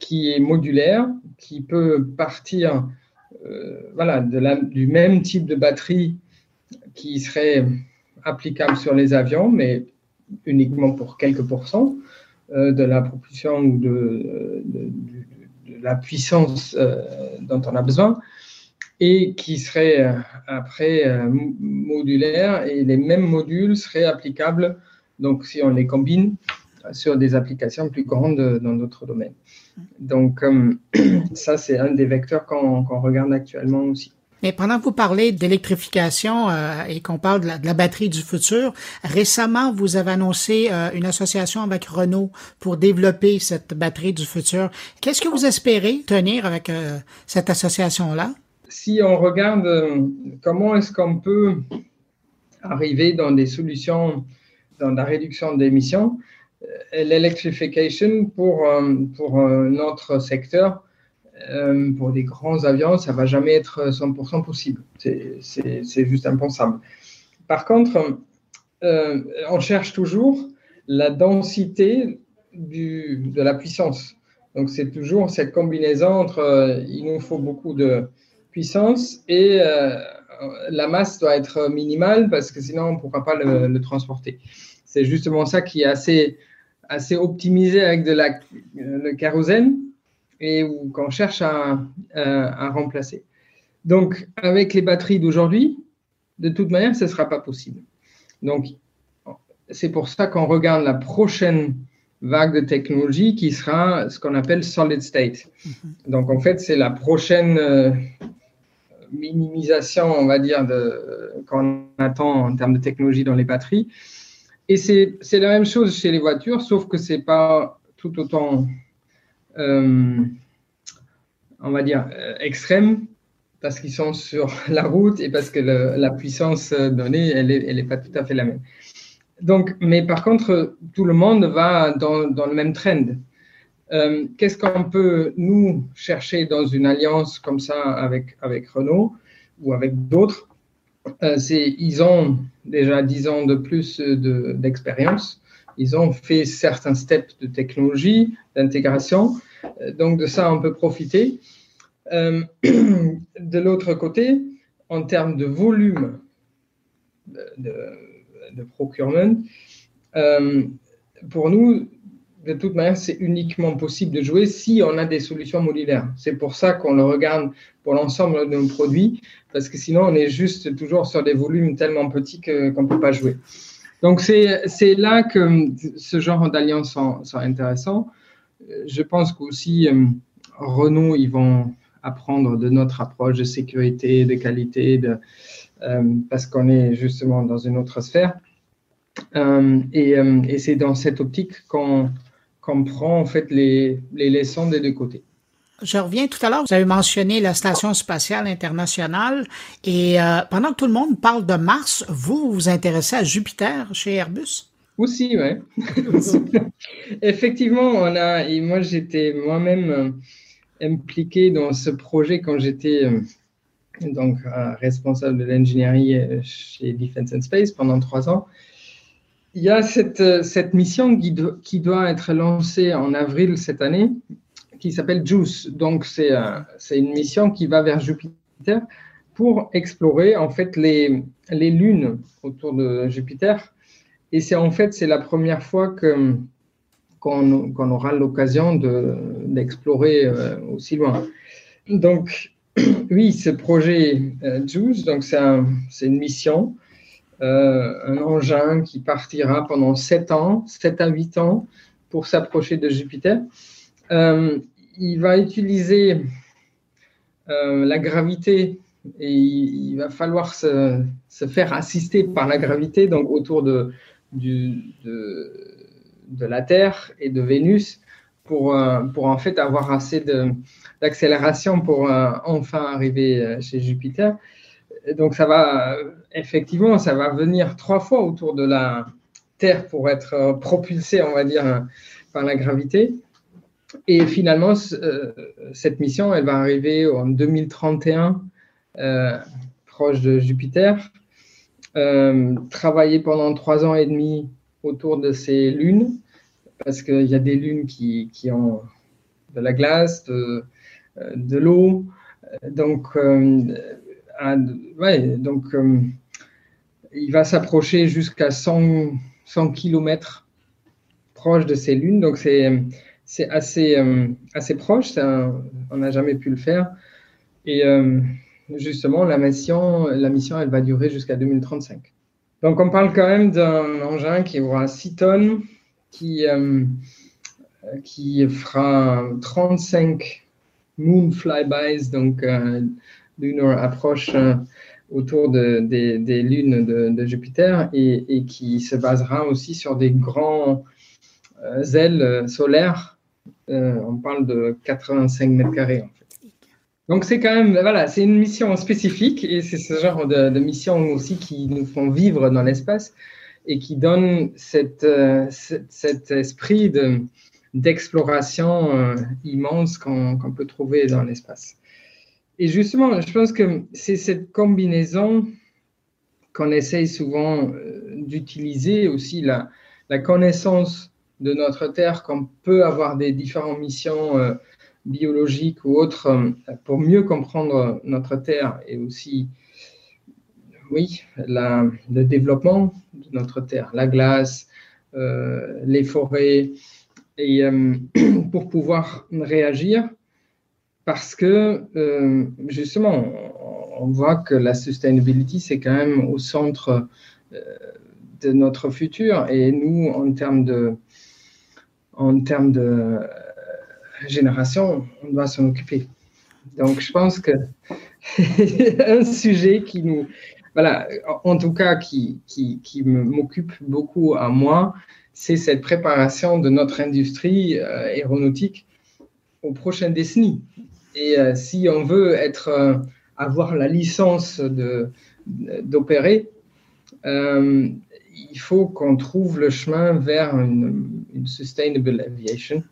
qui est modulaire, qui peut partir voilà, de la, du même type de batterie qui serait applicable sur les avions, mais uniquement pour quelques pourcents euh, de la propulsion ou de, la puissance euh, dont on a besoin, et qui serait euh, après modulaire, et les mêmes modules seraient applicables, donc si on les combine, sur des applications plus grandes dans d'autres domaines. Donc, ça, c'est un des vecteurs qu'on regarde actuellement aussi. Mais pendant que vous parlez d'électrification euh, et qu'on parle de la, batterie du futur, récemment, vous avez annoncé euh, une association avec Renault pour développer cette batterie du futur. Qu'est-ce que vous espérez tenir avec euh, cette association-là? Si on regarde comment est-ce qu'on peut arriver dans des solutions dans la réduction d'émissions, l'électrification pour, pour notre secteur, euh, pour des grands avions, ça va jamais être 100% possible. C'est juste impensable. Par contre, euh, on cherche toujours la densité du, de la puissance. Donc, c'est toujours cette combinaison entre euh, il nous faut beaucoup de puissance et la masse doit être minimale parce que sinon on ne pourra pas le transporter. C'est justement ça qui est assez, assez optimisé avec de la, le kérosène et qu'on cherche à, à, remplacer. Donc, avec les batteries d'aujourd'hui, de toute manière, ce ne sera pas possible. Donc, c'est pour ça qu'on regarde la prochaine vague de technologie qui sera ce qu'on appelle solid state. Mm-hmm. Donc, en fait, c'est la prochaine euh, minimisation, on va dire, qu'on attend en termes de technologie dans les batteries. Et c'est la même chose chez les voitures, sauf que ce n'est pas tout autant euh, on va dire, euh, extrêmes parce qu'ils sont sur la route et parce que la puissance donnée, elle n'est est pas tout à fait la même. Donc, mais par contre, tout le monde va dans, le même trend. Euh, qu'est-ce qu'on peut, nous, chercher dans une alliance comme ça avec, avec Renault ou avec d'autres? C'est Ils ont déjà 10 ans de plus d'expérience. ils ont fait certains steps de technologie, d'intégration. Euh, donc de ça, on peut profiter. Euh, de l'autre côté, en termes de volume de, procurement, euh, pour nous, de toute manière, c'est uniquement possible de jouer si on a des solutions modulaires. C'est pour ça qu'on le regarde pour l'ensemble de nos produits, parce que sinon, on est juste toujours sur des volumes tellement petits qu'on ne peut pas jouer. Donc, c'est là que ce genre d'alliances sont, sont intéressants je pense qu'aussi euh, Renault, ils vont apprendre de notre approche de sécurité, de qualité, euh, parce qu'on est justement dans une autre sphère. Euh, et, c'est dans cette optique qu'on prend en fait les, les, leçons des deux côtés. Je reviens tout à l'heure, vous avez mentionné la Station spatiale internationale et pendant que tout le monde parle de Mars, vous vous intéressez à Jupiter chez Airbus? Aussi, ouais. Effectivement, on a, et moi j'étais moi-même euh, impliqué dans ce projet quand j'étais euh, donc responsable de l'ingénierie euh, chez Defense and Space pendant trois ans. Il y a cette, cette mission qui, doit être lancée en avril cette année qui s'appelle JUICE. Donc, c'est c'est une mission qui va vers Jupiter pour explorer en fait les, les lunes autour de Jupiter et c'est en fait, c'est la première fois que, qu'on, aura l'occasion d'explorer euh, aussi loin. Donc, oui, ce projet euh, JUICE, donc c'est, c'est une mission, euh, un engin qui partira pendant 7 ans, 7 à 8 ans, pour s'approcher de Jupiter. il va utiliser la gravité et il, va falloir se, faire assister par la gravité, donc autour de, la Terre et de Vénus pour, euh, pour en fait avoir assez d'accélération pour euh, enfin arriver euh, chez Jupiter. Donc ça va, effectivement, ça va venir trois fois autour de la Terre pour être propulsé, on va dire, par la gravité. et finalement, cette mission, elle va arriver en 2031, proche de Jupiter. travailler pendant trois ans et demi autour de ces lunes, parce qu'il y a des lunes qui, ont de la glace, de l'eau. Donc, ouais, donc il va s'approcher jusqu'à 100, 100 km proche de ces lunes. Donc, c'est, c'est assez, euh, assez proche. on n'a jamais pu le faire. Et euh, justement, la mission, la mission, elle va durer jusqu'à 2035. Donc, on parle quand même d'un engin qui aura 6 tonnes, qui, euh, qui fera 35 moon flybys, donc lunar approche autour de, des, lunes de, Jupiter et, qui se basera aussi sur des grands euh, ailes solaires. Euh, on parle de 85 mètres carrés en fait. Donc c'est quand même, voilà, c'est une mission spécifique et c'est ce genre de, mission aussi qui nous font vivre dans l'espace et qui donne cette, euh, cet esprit de, d'exploration immense qu'on peut trouver dans l'espace. Et justement, je pense que c'est cette combinaison qu'on essaye souvent euh, d'utiliser aussi, la, connaissance de notre Terre, qu'on peut avoir des différentes missions euh, biologiques ou autres euh, pour mieux comprendre notre Terre et aussi, oui, le développement de notre Terre, la glace, les forêts, et pour pouvoir réagir parce que euh, justement, on voit que la sustainability, c'est quand même au centre euh, de notre futur. Et nous, en termes de, en termes de euh, génération, on doit s'en occuper. Donc, je pense que un sujet qui nous, voilà, en tout cas, qui, qui, qui m'occupe beaucoup à moi, c'est cette préparation de notre industrie aéronautique aux prochaines décennies. Et euh, si on veut être, euh, avoir la licence d'opérer, euh, il faut qu'on trouve le chemin vers une, sustainable aviation.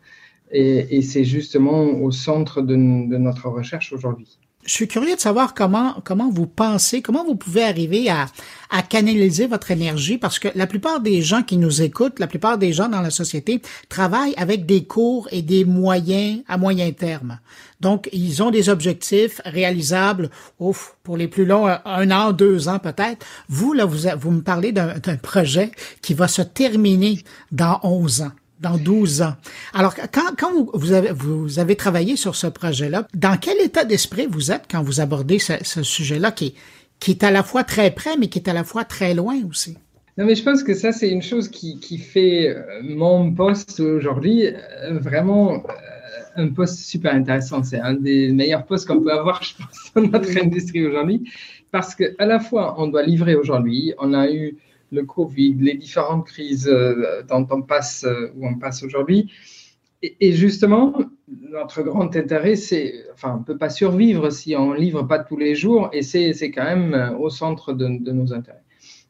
Et, c'est justement au centre de notre recherche aujourd'hui je suis curieux de savoir comment comment vous pensez, comment vous pouvez arriver à, à canaliser votre énergie parce que la plupart des gens qui nous écoutent, la plupart des gens dans la société travaillent avec des cours et des moyens à moyen terme. Donc, ils ont des objectifs réalisables ouf, pour les plus longs, un an, deux ans peut-être. Vous, là, vous, vous me parlez d'un projet qui va se terminer dans 11 ans dans 12 ans. Alors, quand, quand vous, avez, vous avez travaillé sur ce projet-là, dans quel état d'esprit vous êtes quand vous abordez ce, ce sujet-là qui, qui est à la fois très près, mais qui est à la fois très loin aussi? Non, mais je pense que ça, c'est une chose qui, qui fait euh, mon poste aujourd'hui euh, vraiment euh, un poste super intéressant. C'est un des meilleurs postes qu'on peut avoir, je pense, dans notre industrie aujourd'hui. Parce qu'à la fois, on doit livrer aujourd'hui. On a eu le Covid, les différentes crises euh, dont on passe, euh, où on passe aujourd'hui. Et, justement, notre grand intérêt, c'est, enfin, on ne peut pas survivre si on ne livre pas tous les jours, et c'est, quand même euh, au centre de, nos intérêts.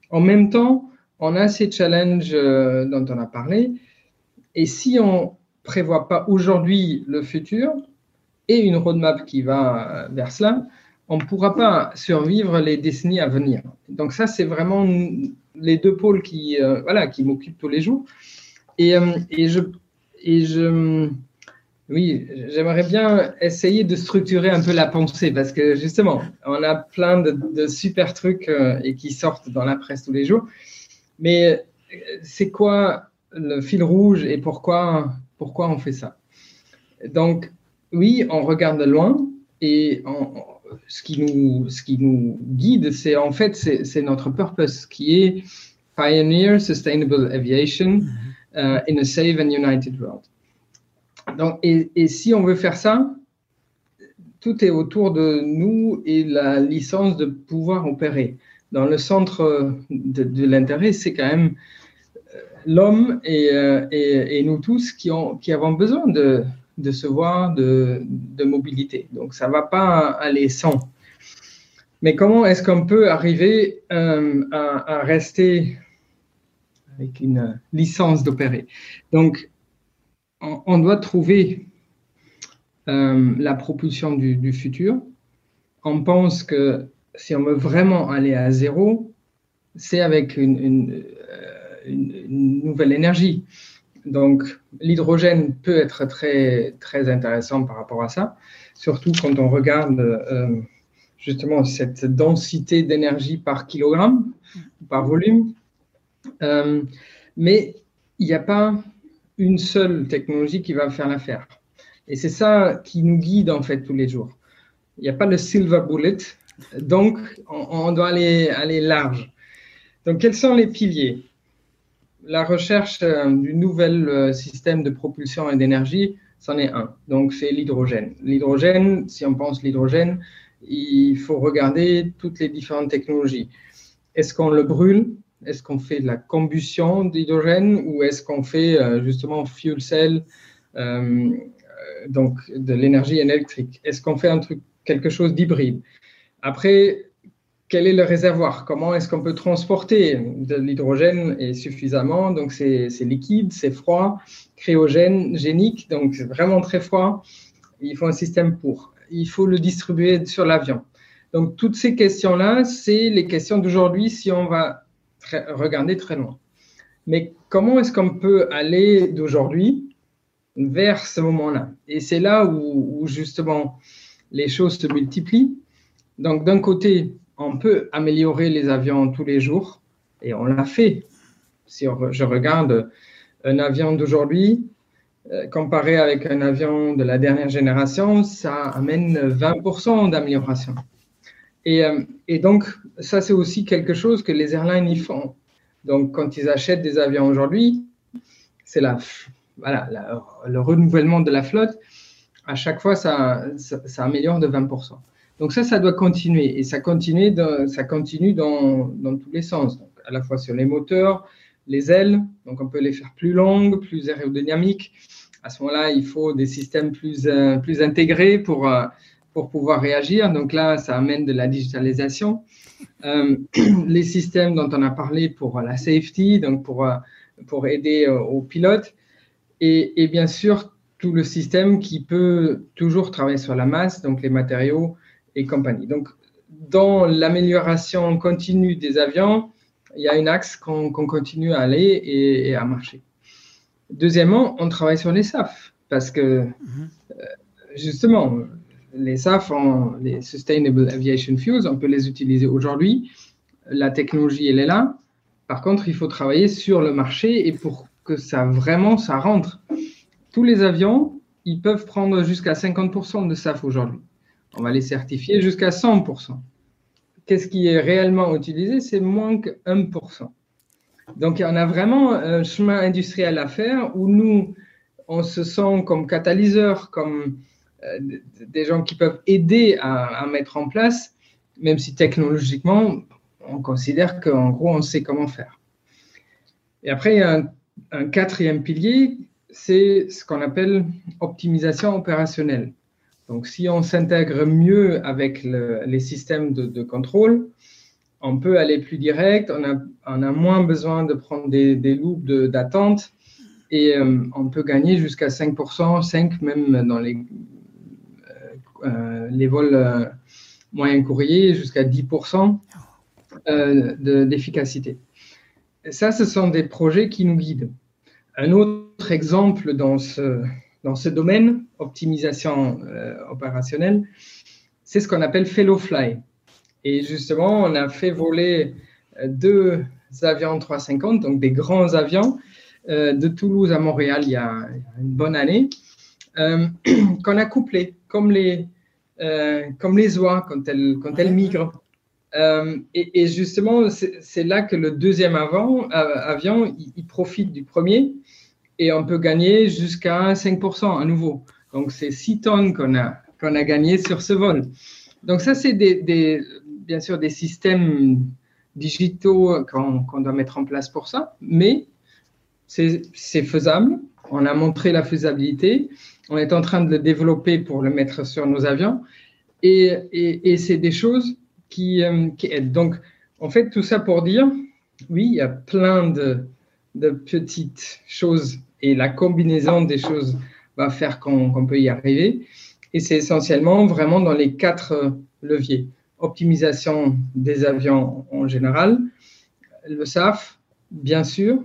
En même temps, on a ces challenges dont on a parlé, et si on prévoit pas aujourd'hui le futur et une roadmap qui va vers cela, on ne pourra pas survivre les décennies à venir. Donc ça, c'est vraiment les deux pôles qui, euh, voilà, qui m'occupent tous les jours. Et, euh, et, je, et je, oui, j'aimerais bien essayer de structurer un peu la pensée parce que justement, on a plein de, super trucs euh, et qui sortent dans la presse tous les jours. Mais c'est quoi le fil rouge et pourquoi, pourquoi on fait ça? Donc, oui, on regarde de loin et on, ce qui nous, ce qui nous guide, c'est en fait c'est notre purpose qui est Pioneer Sustainable Aviation uh, in a Safe and United World. Donc, et, et, si on veut faire ça, tout est autour de nous et la licence de pouvoir opérer. Dans le centre de, de l'intérêt, c'est quand même euh, l'homme et, euh, et, et, nous tous qui, ont, qui avons besoin de, de se voir de, de mobilité. Donc, ça ne va pas aller sans. Mais comment est-ce qu'on peut arriver euh, à, rester avec une licence d'opérer? Donc, on, doit trouver euh, la propulsion du, futur. On pense que si on veut vraiment aller à zéro, c'est avec une, nouvelle énergie. Donc, l'hydrogène peut être très, très intéressant par rapport à ça, surtout quand on regarde euh, justement cette densité d'énergie par kilogramme, par volume. Euh, mais il n'y a pas une seule technologie qui va faire l'affaire. Et c'est ça qui nous guide en fait tous les jours. Il n'y a pas le silver bullet, donc on, doit aller, aller large. Donc quels sont les piliers? La recherche euh, du nouvel euh, système de propulsion et d'énergie, c'en est un. Donc c'est l'hydrogène. L'hydrogène, si on pense l'hydrogène, il faut regarder toutes les différentes technologies. Est-ce qu'on le brûle? Est-ce qu'on fait de la combustion d'hydrogène? Ou est-ce qu'on fait euh, justement fuel cell, donc de l'énergie électrique? Est-ce qu'on fait un truc, quelque chose d'hybride? Après, quel est le réservoir? Comment est-ce qu'on peut transporter de l'hydrogène et suffisamment? Donc c'est liquide, c'est froid, cryogène, génique, donc c'est vraiment très froid. Il faut un système pour. Il faut le distribuer sur l'avion. Donc toutes ces questions-là, c'est les questions d'aujourd'hui si on va regarder très loin. Mais comment est-ce qu'on peut aller d'aujourd'hui vers ce moment-là? Et c'est là où, justement les choses se multiplient. Donc d'un côté, on peut améliorer les avions tous les jours, et on l'a fait. Si je regarde un avion d'aujourd'hui, euh, comparé avec un avion de la dernière génération, ça amène 20% d'amélioration. Euh, et, donc, ça, c'est aussi quelque chose que les airlines y font. Donc, quand ils achètent des avions aujourd'hui, c'est la, voilà, le renouvellement de la flotte. À chaque fois, ça, ça, améliore de 20%. Donc ça, ça doit continuer. Et ça continue, ça continue dans, dans, tous les sens. Donc, à la fois sur les moteurs, les ailes. Donc on peut les faire plus longues, plus aérodynamiques. À ce moment-là, il faut des systèmes plus, euh, plus intégrés pour, euh, pour pouvoir réagir. Donc là, ça amène de la digitalisation. Euh, les systèmes dont on a parlé pour la safety, donc pour, pour aider aux pilotes. Et, et, bien sûr, tout le système qui peut toujours travailler sur la masse, donc les matériaux et compagnie. Donc, dans l'amélioration continue des avions, il y a un axe qu'on continue à aller et, à marcher. Deuxièmement, on travaille sur les SAF parce que, mhm. justement, les SAF, les Sustainable Aviation Fuels, on peut les utiliser aujourd'hui. La technologie, elle est là. Par contre, il faut travailler sur le marché et pour que ça vraiment, ça rentre. Tous les avions, ils peuvent prendre jusqu'à 50% de SAF aujourd'hui. On va les certifier jusqu'à 100%. Qu'est-ce qui est réellement utilisé? C'est moins que 1%. Donc, on a vraiment un chemin industriel à faire où nous, on se sent comme catalyseur, comme euh, des gens qui peuvent aider à, mettre en place, même si technologiquement, on considère qu'en gros, on sait comment faire. Et après, il y a un, quatrième pilier, c'est ce qu'on appelle optimisation opérationnelle. Donc, si on s'intègre mieux avec les systèmes de, contrôle, on peut aller plus direct, on a, moins besoin de prendre des, des loops d'attente et euh, on peut gagner jusqu'à 5%, 5 même dans les euh, les vols euh, moyens courriers jusqu'à 10% euh, d'efficacité. ça, ce sont des projets qui nous guident. Un autre exemple dans ce, dans ce domaine, optimisation opérationnelle, c'est ce qu'on appelle Fellow Fly. Et justement, on a fait voler deux avions 350, donc des grands avions, de Toulouse à Montréal il y a, une bonne année, qu'on a couplés comme les, euh, comme les oies quand elles, quand elles migrent. Euh, et, justement, c'est là que le deuxième avant, euh, avion, il, profite du premier et on peut gagner jusqu'à 5% à nouveau. Donc, c'est 6 tonnes qu'on a, qu'on a gagné sur ce vol. Donc, ça, c'est bien sûr des systèmes digitaux qu'on doit mettre en place pour ça, mais c'est faisable. On a montré la faisabilité on est en train de le développer pour le mettre sur nos avions. Et, c'est des choses euh, qui, aident. Donc, en fait, tout ça pour dire, oui, il y a plein de, petites choses et la combinaison des choses va faire qu'on peut y arriver. Et c'est essentiellement vraiment dans les quatre leviers. Optimisation des avions en général, le SAF, bien sûr,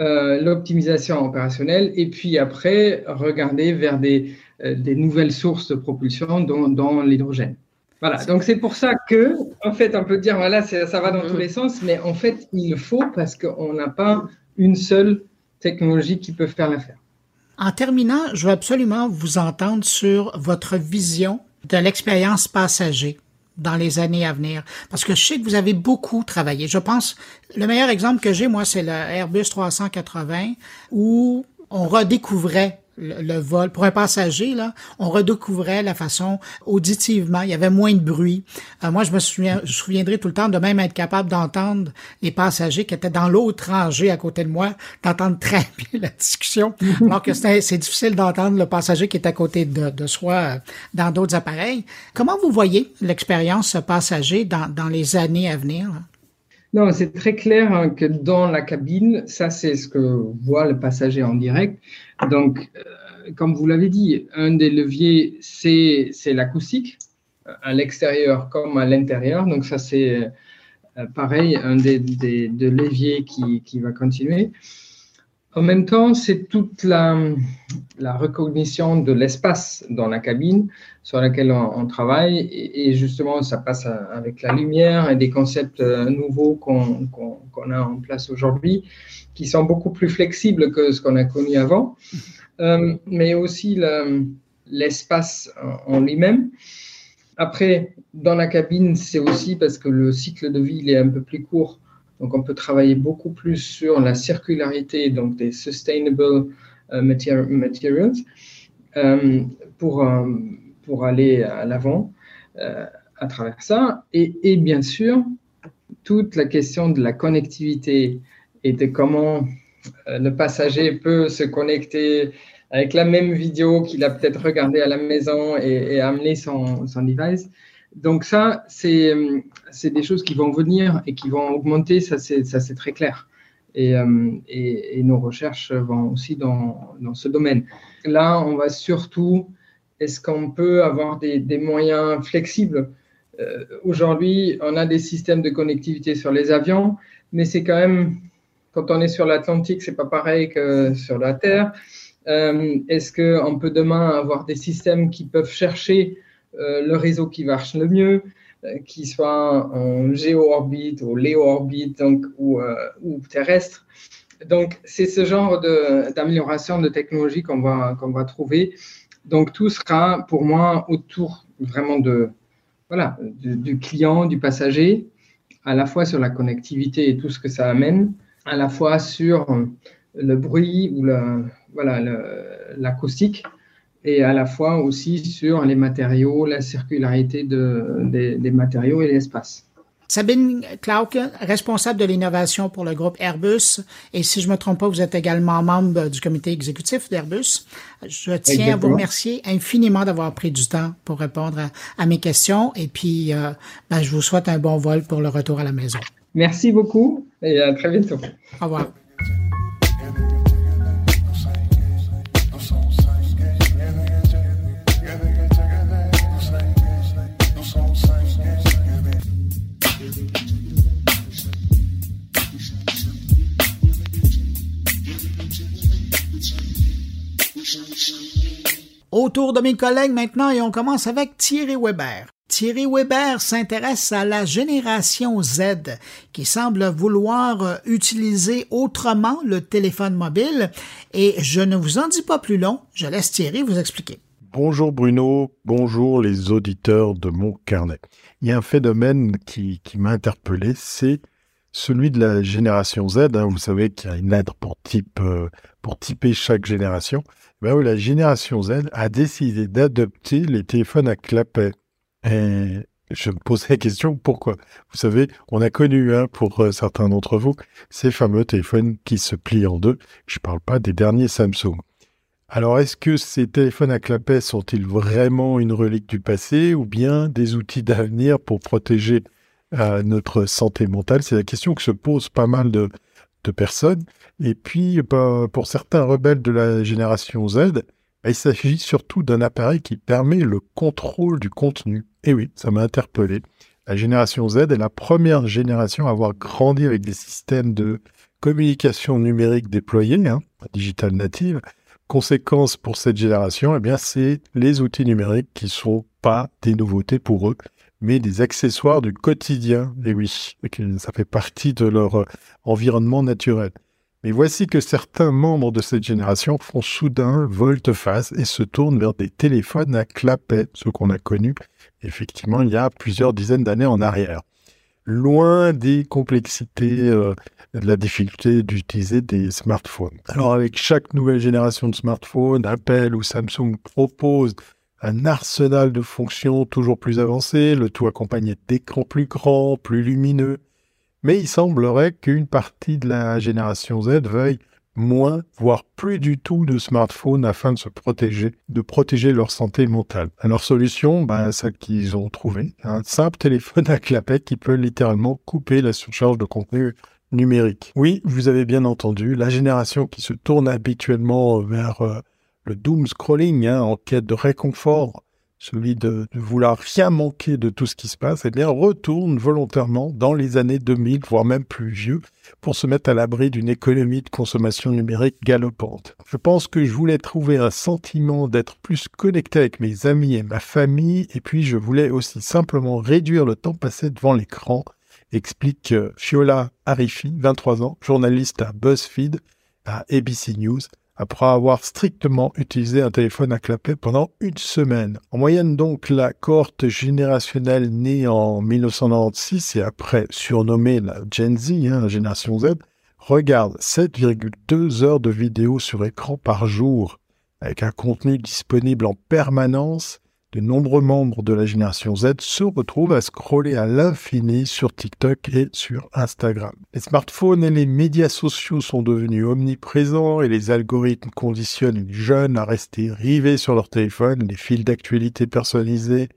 euh, l'optimisation opérationnelle, et puis après, regarder vers des, euh, des nouvelles sources de propulsion, dont, l'hydrogène. Voilà, donc c'est pour ça que, en fait, on peut dire, voilà, ça va dans tous les sens, mais en fait, il faut parce qu'on n'a pas une seule qui faire l'affaire. En terminant, je veux absolument vous entendre sur votre vision de l'expérience passager dans les années à venir? Parce que je sais que vous avez beaucoup travaillé. Je pense, le meilleur exemple que j'ai, moi, c'est le Airbus 380 où on redécouvrait le, vol. Pour un passager, là, on redécouvrait la façon auditivement. Il y avait moins de bruit. Euh, moi, je me souviens, je souviendrai tout le temps de même être capable d'entendre les passagers qui étaient dans l'autre rangée à côté de moi, d'entendre très bien la discussion, alors que c'est difficile d'entendre le passager qui est à côté de, de soi euh, dans d'autres appareils. Comment vous voyez l'expérience passager dans, dans les années à venir? Non, c'est très clair hein, que dans la cabine, ça c'est ce que voit le passager en direct. Donc, euh, comme vous l'avez dit, un des leviers, c'est l'acoustique, à l'extérieur comme à l'intérieur. Donc, ça c'est euh, pareil, un des, des, leviers qui, qui, va continuer. En même temps, c'est toute la, la, recognition de l'espace dans la cabine sur laquelle on, travaille. Et, justement, ça passe avec la lumière et des concepts euh, nouveaux qu'on a en place aujourd'hui qui sont beaucoup plus flexibles que ce qu'on a connu avant. Euh, mais aussi l'espace en, lui-même. Après, dans la cabine, c'est aussi parce que le cycle de vie il est un peu plus court donc, on peut travailler beaucoup plus sur la circularité, donc des sustainable euh, materials, euh, pour, euh, pour aller à l'avant à travers ça. Et, bien sûr, toute la question de la connectivité et de comment le passager peut se connecter avec la même vidéo qu'il a peut-être regardé à la maison et, et amener son device donc ça, c'est des choses qui vont venir et qui vont augmenter, ça c'est très clair. Euh, et, nos recherches vont aussi dans, dans, ce domaine. Là, on va surtout, est-ce qu'on peut avoir des, des moyens flexibles? Euh, Aujourd'hui, on a des systèmes de connectivité sur les avions, mais c'est quand même, quand on est sur l'Atlantique, c'est pas pareil que sur la Terre. Euh, est-ce qu'on peut demain avoir des systèmes qui peuvent chercher euh, le réseau qui marche le mieux, euh, qui soit en géo-orbite ou léo-orbite donc, ou, euh, ou, terrestre. Donc, c'est ce genre d'amélioration de, technologie qu'on va, qu'on va trouver. Donc, tout sera pour moi autour vraiment de, voilà, du, client, du passager, à la fois sur la connectivité et tout ce que ça amène, à la fois sur le bruit ou l'acoustique, voilà, et à la fois aussi sur les matériaux, la circularité de, des, matériaux et l'espace. Sabine Klauke, responsable de l'innovation pour le groupe Airbus, et si je me trompe pas, vous êtes également membre du comité exécutif d'Airbus. Je tiens à vous remercier infiniment d'avoir pris du temps pour répondre à, mes questions, et puis euh, ben, je vous souhaite un bon vol pour le retour à la maison. Merci beaucoup et à très bientôt. Au revoir. Autour de mes collègues maintenant et on commence avec Thierry Weber. Thierry Weber s'intéresse à la génération Z qui semble vouloir euh, utiliser autrement le téléphone mobile et je ne vous en dis pas plus long, je laisse Thierry vous expliquer. Bonjour Bruno, bonjour les auditeurs de mon carnet. Il y a un phénomène qui, m'a interpellé, c'est celui de la génération Z. Hein. Vous savez qu'il y a une lettre pour euh, pour typer chaque génération ben la génération Z a décidé d'adopter les téléphones à clapet. Et je me pose la question, pourquoi? Vous savez, on a connu, pour euh, certains d'entre vous, ces fameux téléphones qui se plient en deux. Je ne parle pas des derniers Samsung. Alors, est-ce que ces téléphones à clapet sont-ils vraiment une relique du passé ou bien des outils d'avenir pour protéger euh, notre santé mentale? C'est la question que se pose pas mal de, de personnes. Et puis, bah, pour certains rebelles de la génération Z, bah, Il s'agit surtout d'un appareil qui permet le contrôle du contenu. Et oui, ça m'a interpellé. La génération Z est la première génération à avoir grandi avec des systèmes de communication numérique déployés, hein, digital native. Conséquence pour cette génération, eh bien, c'est les outils numériques qui sont pas des nouveautés pour eux, mais des accessoires du quotidien. Et oui, ça fait partie de leur euh, environnement naturel. Mais voici que certains membres de cette génération font soudain volte-face et se tournent vers des téléphones à clapet, ce qu'on a connu effectivement il y a plusieurs dizaines d'années en arrière. Loin des complexités, euh, de la difficulté d'utiliser des smartphones. Alors avec chaque nouvelle génération de smartphones, Apple ou Samsung propose un arsenal de fonctions toujours plus avancé, le tout accompagné d'écrans plus grands, plus lumineux, mais il semblerait qu'une partie de la génération Z veuille moins, voire plus du tout de smartphones afin de se protéger, de protéger leur santé mentale. Alors solution, bah, celle qu'ils ont trouvée, un simple téléphone à clapet qui peut littéralement couper la surcharge de contenu numérique. Oui, vous avez bien entendu, la génération qui se tourne habituellement vers euh, le doom scrolling hein, en quête de réconfort celui de, vouloir rien manquer de tout ce qui se passe, eh bien, retourne volontairement dans les années 2000, voire même plus vieux, pour se mettre à l'abri d'une économie de consommation numérique galopante. Je pense que je voulais trouver un sentiment d'être plus connecté avec mes amis et ma famille, et puis je voulais aussi simplement réduire le temps passé devant l'écran, explique euh, Fiola Arifi, 23 ans, journaliste à BuzzFeed, à ABC News, après avoir strictement utilisé un téléphone à clapet pendant une semaine. En moyenne donc, la cohorte générationnelle née en 1996 et après surnommée la Gen Z, hein, la génération Z, regarde 7,2 heures de vidéos sur écran par jour, avec un contenu disponible en permanence de nombreux membres de la génération Z se retrouvent à scroller à l'infini sur TikTok et sur Instagram. Les smartphones et les médias sociaux sont devenus omniprésents et les algorithmes conditionnent les jeunes à rester rivés sur leur téléphone, les fils d'actualité personnalisés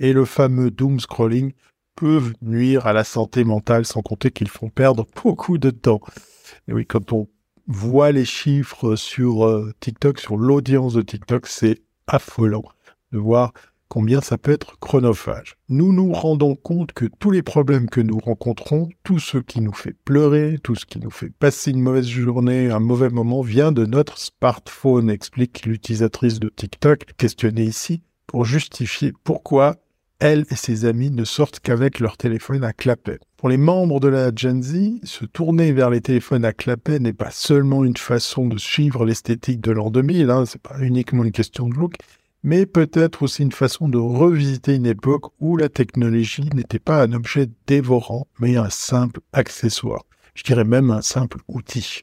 et le fameux doom scrolling peuvent nuire à la santé mentale sans compter qu'ils font perdre beaucoup de temps. Et oui, quand on voit les chiffres sur euh, TikTok, sur l'audience de TikTok, c'est affolant de voir combien ça peut être chronophage. Nous nous rendons compte que tous les problèmes que nous rencontrons, tout ce qui nous fait pleurer, tout ce qui nous fait passer une mauvaise journée, un mauvais moment, vient de notre smartphone, explique l'utilisatrice de TikTok, questionnée ici, pour justifier pourquoi elle et ses amis ne sortent qu'avec leur téléphone à clapet. Pour les membres de la Gen Z, se tourner vers les téléphones à clapet n'est pas seulement une façon de suivre l'esthétique de l'an 2000, hein, c'est pas uniquement une question de look, mais peut-être aussi une façon de revisiter une époque où la technologie n'était pas un objet dévorant, mais un simple accessoire. Je dirais même un simple outil.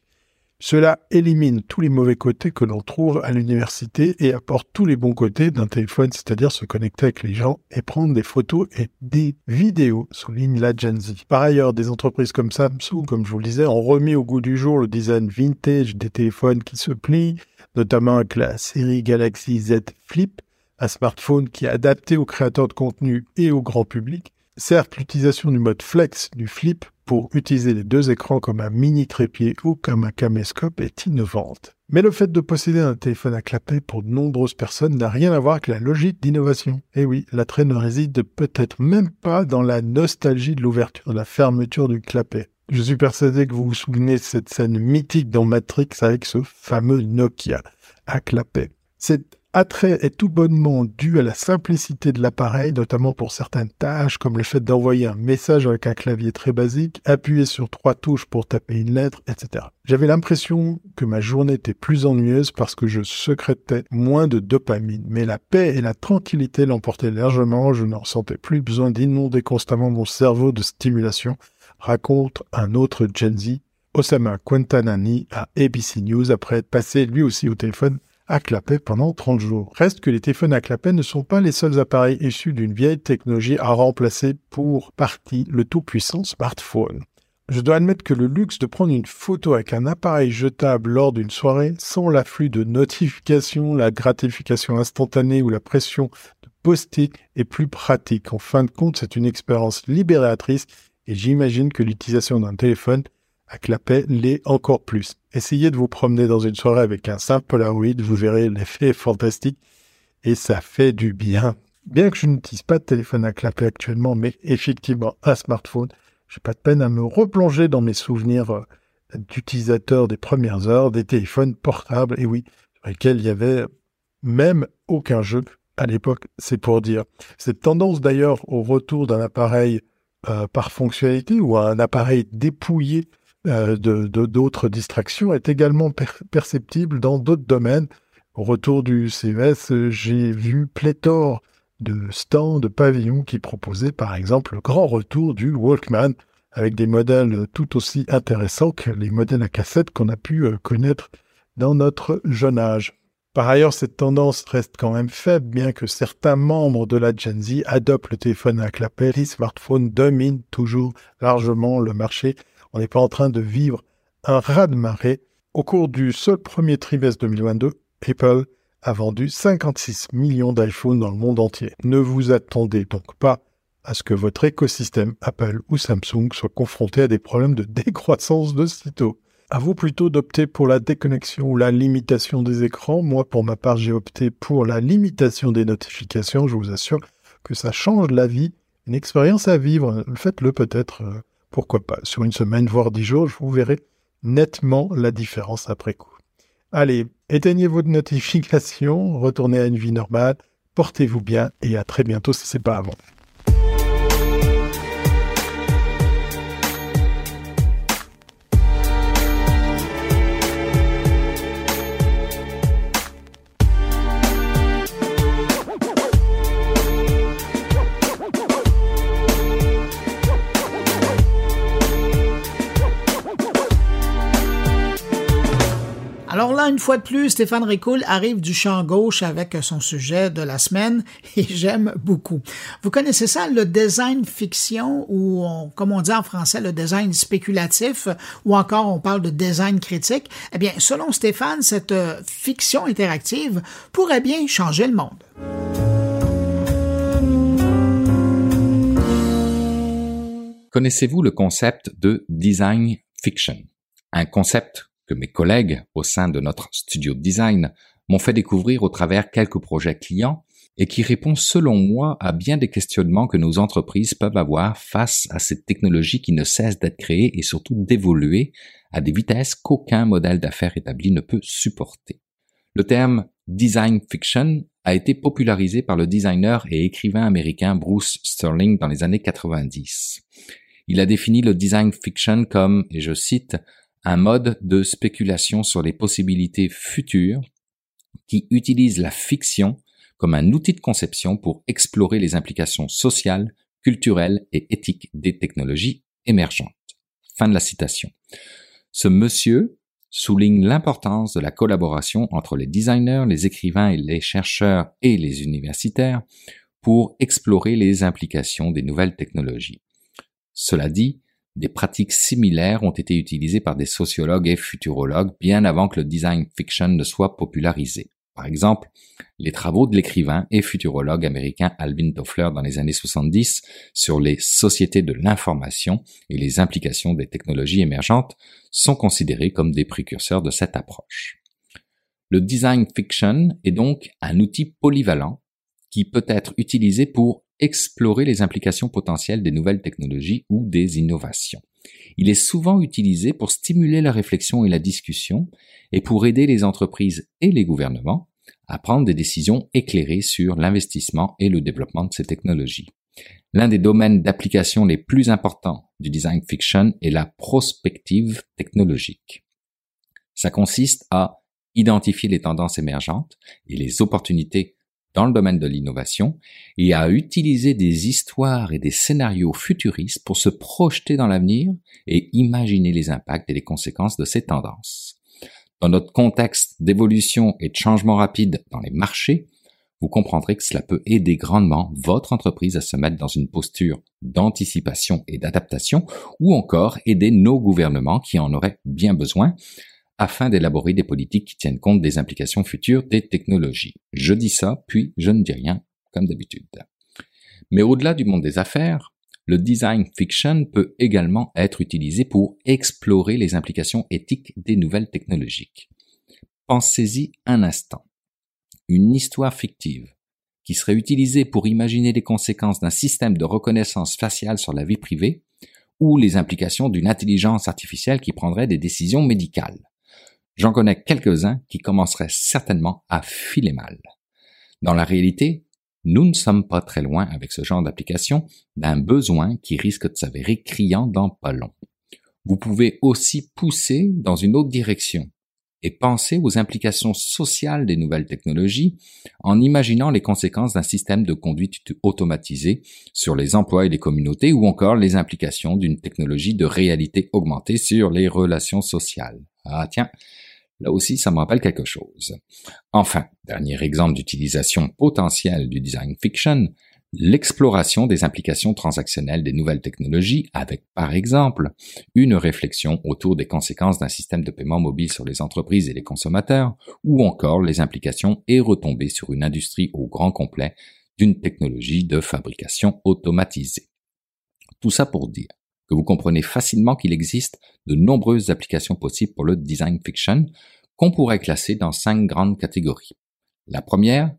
Cela élimine tous les mauvais côtés que l'on trouve à l'université et apporte tous les bons côtés d'un téléphone, c'est-à-dire se connecter avec les gens et prendre des photos et des vidéos, souligne la Gen Z. Par ailleurs, des entreprises comme Samsung, comme je vous le disais, ont remis au goût du jour le design vintage des téléphones qui se plient, notamment avec la série Galaxy Z Flip, un smartphone qui est adapté aux créateurs de contenu et au grand public. Certes, l'utilisation du mode flex du flip pour utiliser les deux écrans comme un mini trépied ou comme un caméscope est innovante. Mais le fait de posséder un téléphone à clapet pour de nombreuses personnes n'a rien à voir avec la logique d'innovation. Et oui, l'attrait ne réside peut-être même pas dans la nostalgie de l'ouverture, de la fermeture du clapet. Je suis persuadé que vous vous souvenez de cette scène mythique dans Matrix avec ce fameux Nokia à clapet. Cet attrait est tout bonnement dû à la simplicité de l'appareil, notamment pour certaines tâches comme le fait d'envoyer un message avec un clavier très basique, appuyer sur trois touches pour taper une lettre, etc. J'avais l'impression que ma journée était plus ennuyeuse parce que je secrétais moins de dopamine, mais la paix et la tranquillité l'emportaient largement, je n'en ressentais plus besoin d'inonder constamment mon cerveau de stimulation raconte un autre Gen Z, Osama Quentanani, à ABC News après être passé lui aussi au téléphone à clapet pendant 30 jours. Reste que les téléphones à clapet ne sont pas les seuls appareils issus d'une vieille technologie à remplacer pour partie le tout-puissant smartphone. Je dois admettre que le luxe de prendre une photo avec un appareil jetable lors d'une soirée sans l'afflux de notifications, la gratification instantanée ou la pression de poster est plus pratique. En fin de compte, c'est une expérience libératrice et j'imagine que l'utilisation d'un téléphone à clapet l'est encore plus. Essayez de vous promener dans une soirée avec un simple Polaroid, vous verrez l'effet fantastique et ça fait du bien. Bien que je n'utilise pas de téléphone à clapet actuellement, mais effectivement un smartphone, j'ai pas de peine à me replonger dans mes souvenirs euh, d'utilisateurs des premières heures des téléphones portables, et oui, sur lesquels il y avait même aucun jeu à l'époque, c'est pour dire. Cette tendance d'ailleurs au retour d'un appareil euh, par fonctionnalité ou un appareil dépouillé euh, de d'autres distractions est également perceptible dans d'autres domaines. Au retour du CES, j'ai vu pléthore de stands, de pavillons qui proposaient par exemple le grand retour du Walkman avec des modèles tout aussi intéressants que les modèles à cassette qu'on a pu euh, connaître dans notre jeune âge. Par ailleurs, cette tendance reste quand même faible, bien que certains membres de la Gen Z adoptent le téléphone à clapet. Les smartphones dominent toujours largement le marché. On n'est pas en train de vivre un raz-de-marée. Au cours du seul premier trimestre 2022, Apple a vendu 56 millions d'iPhones dans le monde entier. Ne vous attendez donc pas à ce que votre écosystème Apple ou Samsung soit confronté à des problèmes de décroissance de sitôt. À vous plutôt d'opter pour la déconnexion ou la limitation des écrans. Moi, pour ma part, j'ai opté pour la limitation des notifications. Je vous assure que ça change la vie, une expérience à vivre. Faites-le peut-être, euh, pourquoi pas, sur une semaine, voire dix jours. Vous verrez nettement la différence après coup. Allez, éteignez votre notification, retournez à une vie normale, portez-vous bien et à très bientôt si c'est pas avant. Une fois de plus, Stéphane Ricoul arrive du champ gauche avec son sujet de la semaine et j'aime beaucoup. Vous connaissez ça, le design fiction ou, comme on dit en français, le design spéculatif ou encore on parle de design critique? Eh bien, selon Stéphane, cette euh, fiction interactive pourrait bien changer le monde. Connaissez-vous le concept de design fiction? Un concept que mes collègues au sein de notre studio de design m'ont fait découvrir au travers quelques projets clients et qui répond selon moi à bien des questionnements que nos entreprises peuvent avoir face à cette technologie qui ne cesse d'être créée et surtout d'évoluer à des vitesses qu'aucun modèle d'affaires établi ne peut supporter. Le terme design fiction a été popularisé par le designer et écrivain américain Bruce Sterling dans les années 90. Il a défini le design fiction comme, et je cite, un mode de spéculation sur les possibilités futures qui utilise la fiction comme un outil de conception pour explorer les implications sociales, culturelles et éthiques des technologies émergentes. Fin de la citation. Ce monsieur souligne l'importance de la collaboration entre les designers, les écrivains et les chercheurs et les universitaires pour explorer les implications des nouvelles technologies. Cela dit, des pratiques similaires ont été utilisées par des sociologues et futurologues bien avant que le design fiction ne soit popularisé. Par exemple, les travaux de l'écrivain et futurologue américain Alvin Toffler dans les années 70 sur les sociétés de l'information et les implications des technologies émergentes sont considérés comme des précurseurs de cette approche. Le design fiction est donc un outil polyvalent qui peut être utilisé pour explorer les implications potentielles des nouvelles technologies ou des innovations. Il est souvent utilisé pour stimuler la réflexion et la discussion et pour aider les entreprises et les gouvernements à prendre des décisions éclairées sur l'investissement et le développement de ces technologies. L'un des domaines d'application les plus importants du design fiction est la prospective technologique. Ça consiste à identifier les tendances émergentes et les opportunités dans le domaine de l'innovation et à utiliser des histoires et des scénarios futuristes pour se projeter dans l'avenir et imaginer les impacts et les conséquences de ces tendances. Dans notre contexte d'évolution et de changement rapide dans les marchés, vous comprendrez que cela peut aider grandement votre entreprise à se mettre dans une posture d'anticipation et d'adaptation, ou encore aider nos gouvernements qui en auraient bien besoin afin d'élaborer des politiques qui tiennent compte des implications futures des technologies. Je dis ça, puis je ne dis rien, comme d'habitude. Mais au-delà du monde des affaires, le design fiction peut également être utilisé pour explorer les implications éthiques des nouvelles technologies. Pensez-y un instant. Une histoire fictive qui serait utilisée pour imaginer les conséquences d'un système de reconnaissance faciale sur la vie privée ou les implications d'une intelligence artificielle qui prendrait des décisions médicales. J'en connais quelques-uns qui commenceraient certainement à filer mal. Dans la réalité, nous ne sommes pas très loin avec ce genre d'application d'un besoin qui risque de s'avérer criant dans pas long. Vous pouvez aussi pousser dans une autre direction et penser aux implications sociales des nouvelles technologies en imaginant les conséquences d'un système de conduite automatisé sur les emplois et les communautés ou encore les implications d'une technologie de réalité augmentée sur les relations sociales. Ah tiens, Là aussi, ça me rappelle quelque chose. Enfin, dernier exemple d'utilisation potentielle du design fiction, l'exploration des implications transactionnelles des nouvelles technologies avec, par exemple, une réflexion autour des conséquences d'un système de paiement mobile sur les entreprises et les consommateurs, ou encore les implications et retombées sur une industrie au grand complet d'une technologie de fabrication automatisée. Tout ça pour dire que vous comprenez facilement qu'il existe de nombreuses applications possibles pour le design fiction qu'on pourrait classer dans cinq grandes catégories. La première,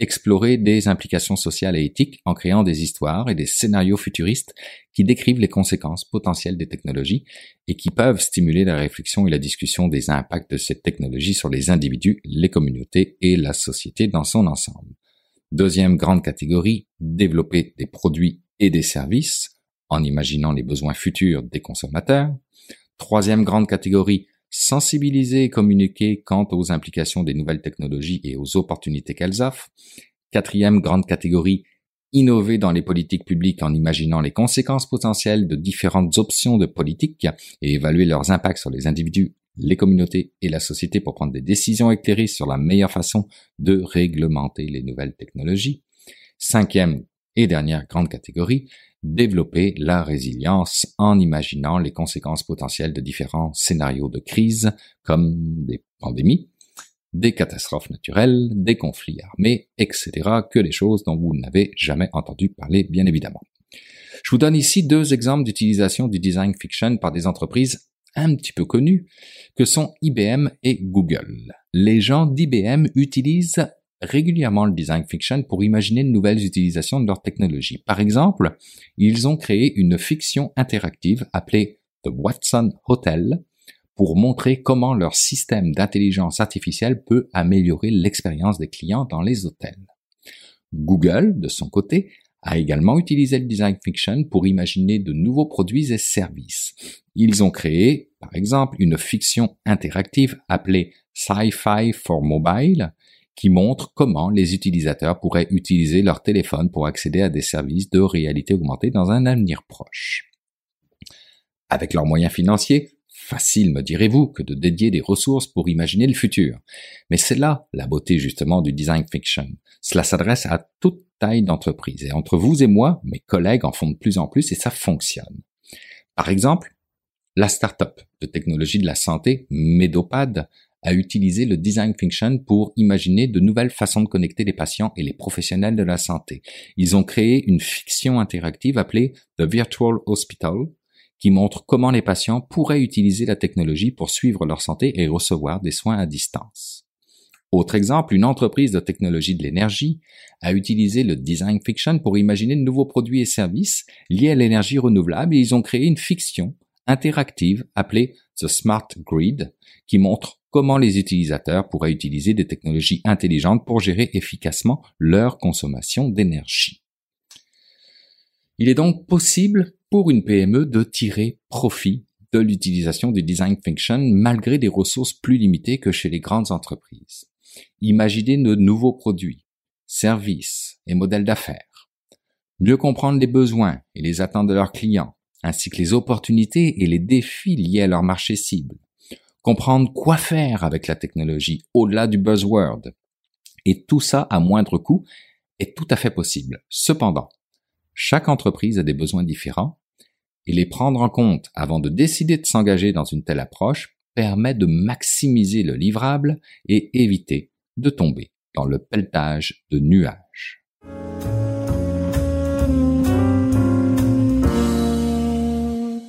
explorer des implications sociales et éthiques en créant des histoires et des scénarios futuristes qui décrivent les conséquences potentielles des technologies et qui peuvent stimuler la réflexion et la discussion des impacts de cette technologie sur les individus, les communautés et la société dans son ensemble. Deuxième grande catégorie, développer des produits et des services en imaginant les besoins futurs des consommateurs. Troisième grande catégorie, sensibiliser et communiquer quant aux implications des nouvelles technologies et aux opportunités qu'elles offrent. Quatrième grande catégorie, innover dans les politiques publiques en imaginant les conséquences potentielles de différentes options de politique et évaluer leurs impacts sur les individus, les communautés et la société pour prendre des décisions éclairées sur la meilleure façon de réglementer les nouvelles technologies. Cinquième et dernière grande catégorie, développer la résilience en imaginant les conséquences potentielles de différents scénarios de crise comme des pandémies, des catastrophes naturelles, des conflits armés, etc., que des choses dont vous n'avez jamais entendu parler, bien évidemment. Je vous donne ici deux exemples d'utilisation du design fiction par des entreprises un petit peu connues, que sont IBM et Google. Les gens d'IBM utilisent régulièrement le design fiction pour imaginer de nouvelles utilisations de leur technologie. Par exemple, ils ont créé une fiction interactive appelée The Watson Hotel pour montrer comment leur système d'intelligence artificielle peut améliorer l'expérience des clients dans les hôtels. Google, de son côté, a également utilisé le design fiction pour imaginer de nouveaux produits et services. Ils ont créé, par exemple, une fiction interactive appelée Sci-Fi for Mobile, qui montre comment les utilisateurs pourraient utiliser leur téléphone pour accéder à des services de réalité augmentée dans un avenir proche. Avec leurs moyens financiers, facile, me direz-vous, que de dédier des ressources pour imaginer le futur. Mais c'est là la beauté justement du design fiction. Cela s'adresse à toute taille d'entreprise. Et entre vous et moi, mes collègues en font de plus en plus et ça fonctionne. Par exemple, la start-up de technologie de la santé, Medopad, a utilisé le design fiction pour imaginer de nouvelles façons de connecter les patients et les professionnels de la santé. Ils ont créé une fiction interactive appelée The Virtual Hospital qui montre comment les patients pourraient utiliser la technologie pour suivre leur santé et recevoir des soins à distance. Autre exemple, une entreprise de technologie de l'énergie a utilisé le design fiction pour imaginer de nouveaux produits et services liés à l'énergie renouvelable et ils ont créé une fiction interactive appelée The Smart Grid qui montre comment les utilisateurs pourraient utiliser des technologies intelligentes pour gérer efficacement leur consommation d'énergie? Il est donc possible pour une PME de tirer profit de l'utilisation du design fiction malgré des ressources plus limitées que chez les grandes entreprises. Imaginez de nouveaux produits, services et modèles d'affaires. Mieux comprendre les besoins et les attentes de leurs clients, ainsi que les opportunités et les défis liés à leur marché cible comprendre quoi faire avec la technologie au-delà du buzzword. Et tout ça à moindre coût est tout à fait possible. Cependant, chaque entreprise a des besoins différents et les prendre en compte avant de décider de s'engager dans une telle approche permet de maximiser le livrable et éviter de tomber dans le pelletage de nuages.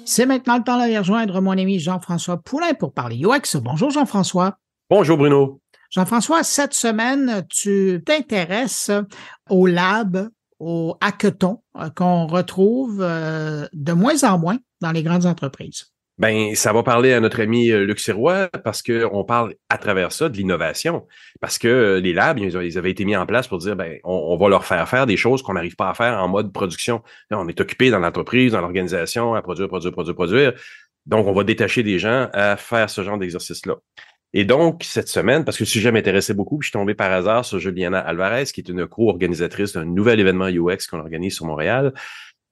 C'est maintenant le temps d'aller rejoindre mon ami Jean-François Poulain pour parler UX. Bonjour Jean-François. Bonjour Bruno. Jean-François, cette semaine, tu t'intéresses au lab, au hackathon euh, qu'on retrouve euh, de moins en moins dans les grandes entreprises. Ben, ça va parler à notre ami euh, Luc Sirois parce qu'on parle à travers ça de l'innovation. Parce que les labs, ils avaient été mis en place pour dire, ben, on, va leur faire faire des choses qu'on n'arrive pas à faire en mode production. on est occupé dans l'entreprise, dans l'organisation, à produire, produire, produire, produire. Donc, on va détacher des gens à faire ce genre d'exercice-là. Et donc, cette semaine, parce que le sujet m'intéressait beaucoup, je suis tombé par hasard sur Juliana Alvarez, qui est une co-organisatrice d'un nouvel événement UX qu'on organise sur Montréal.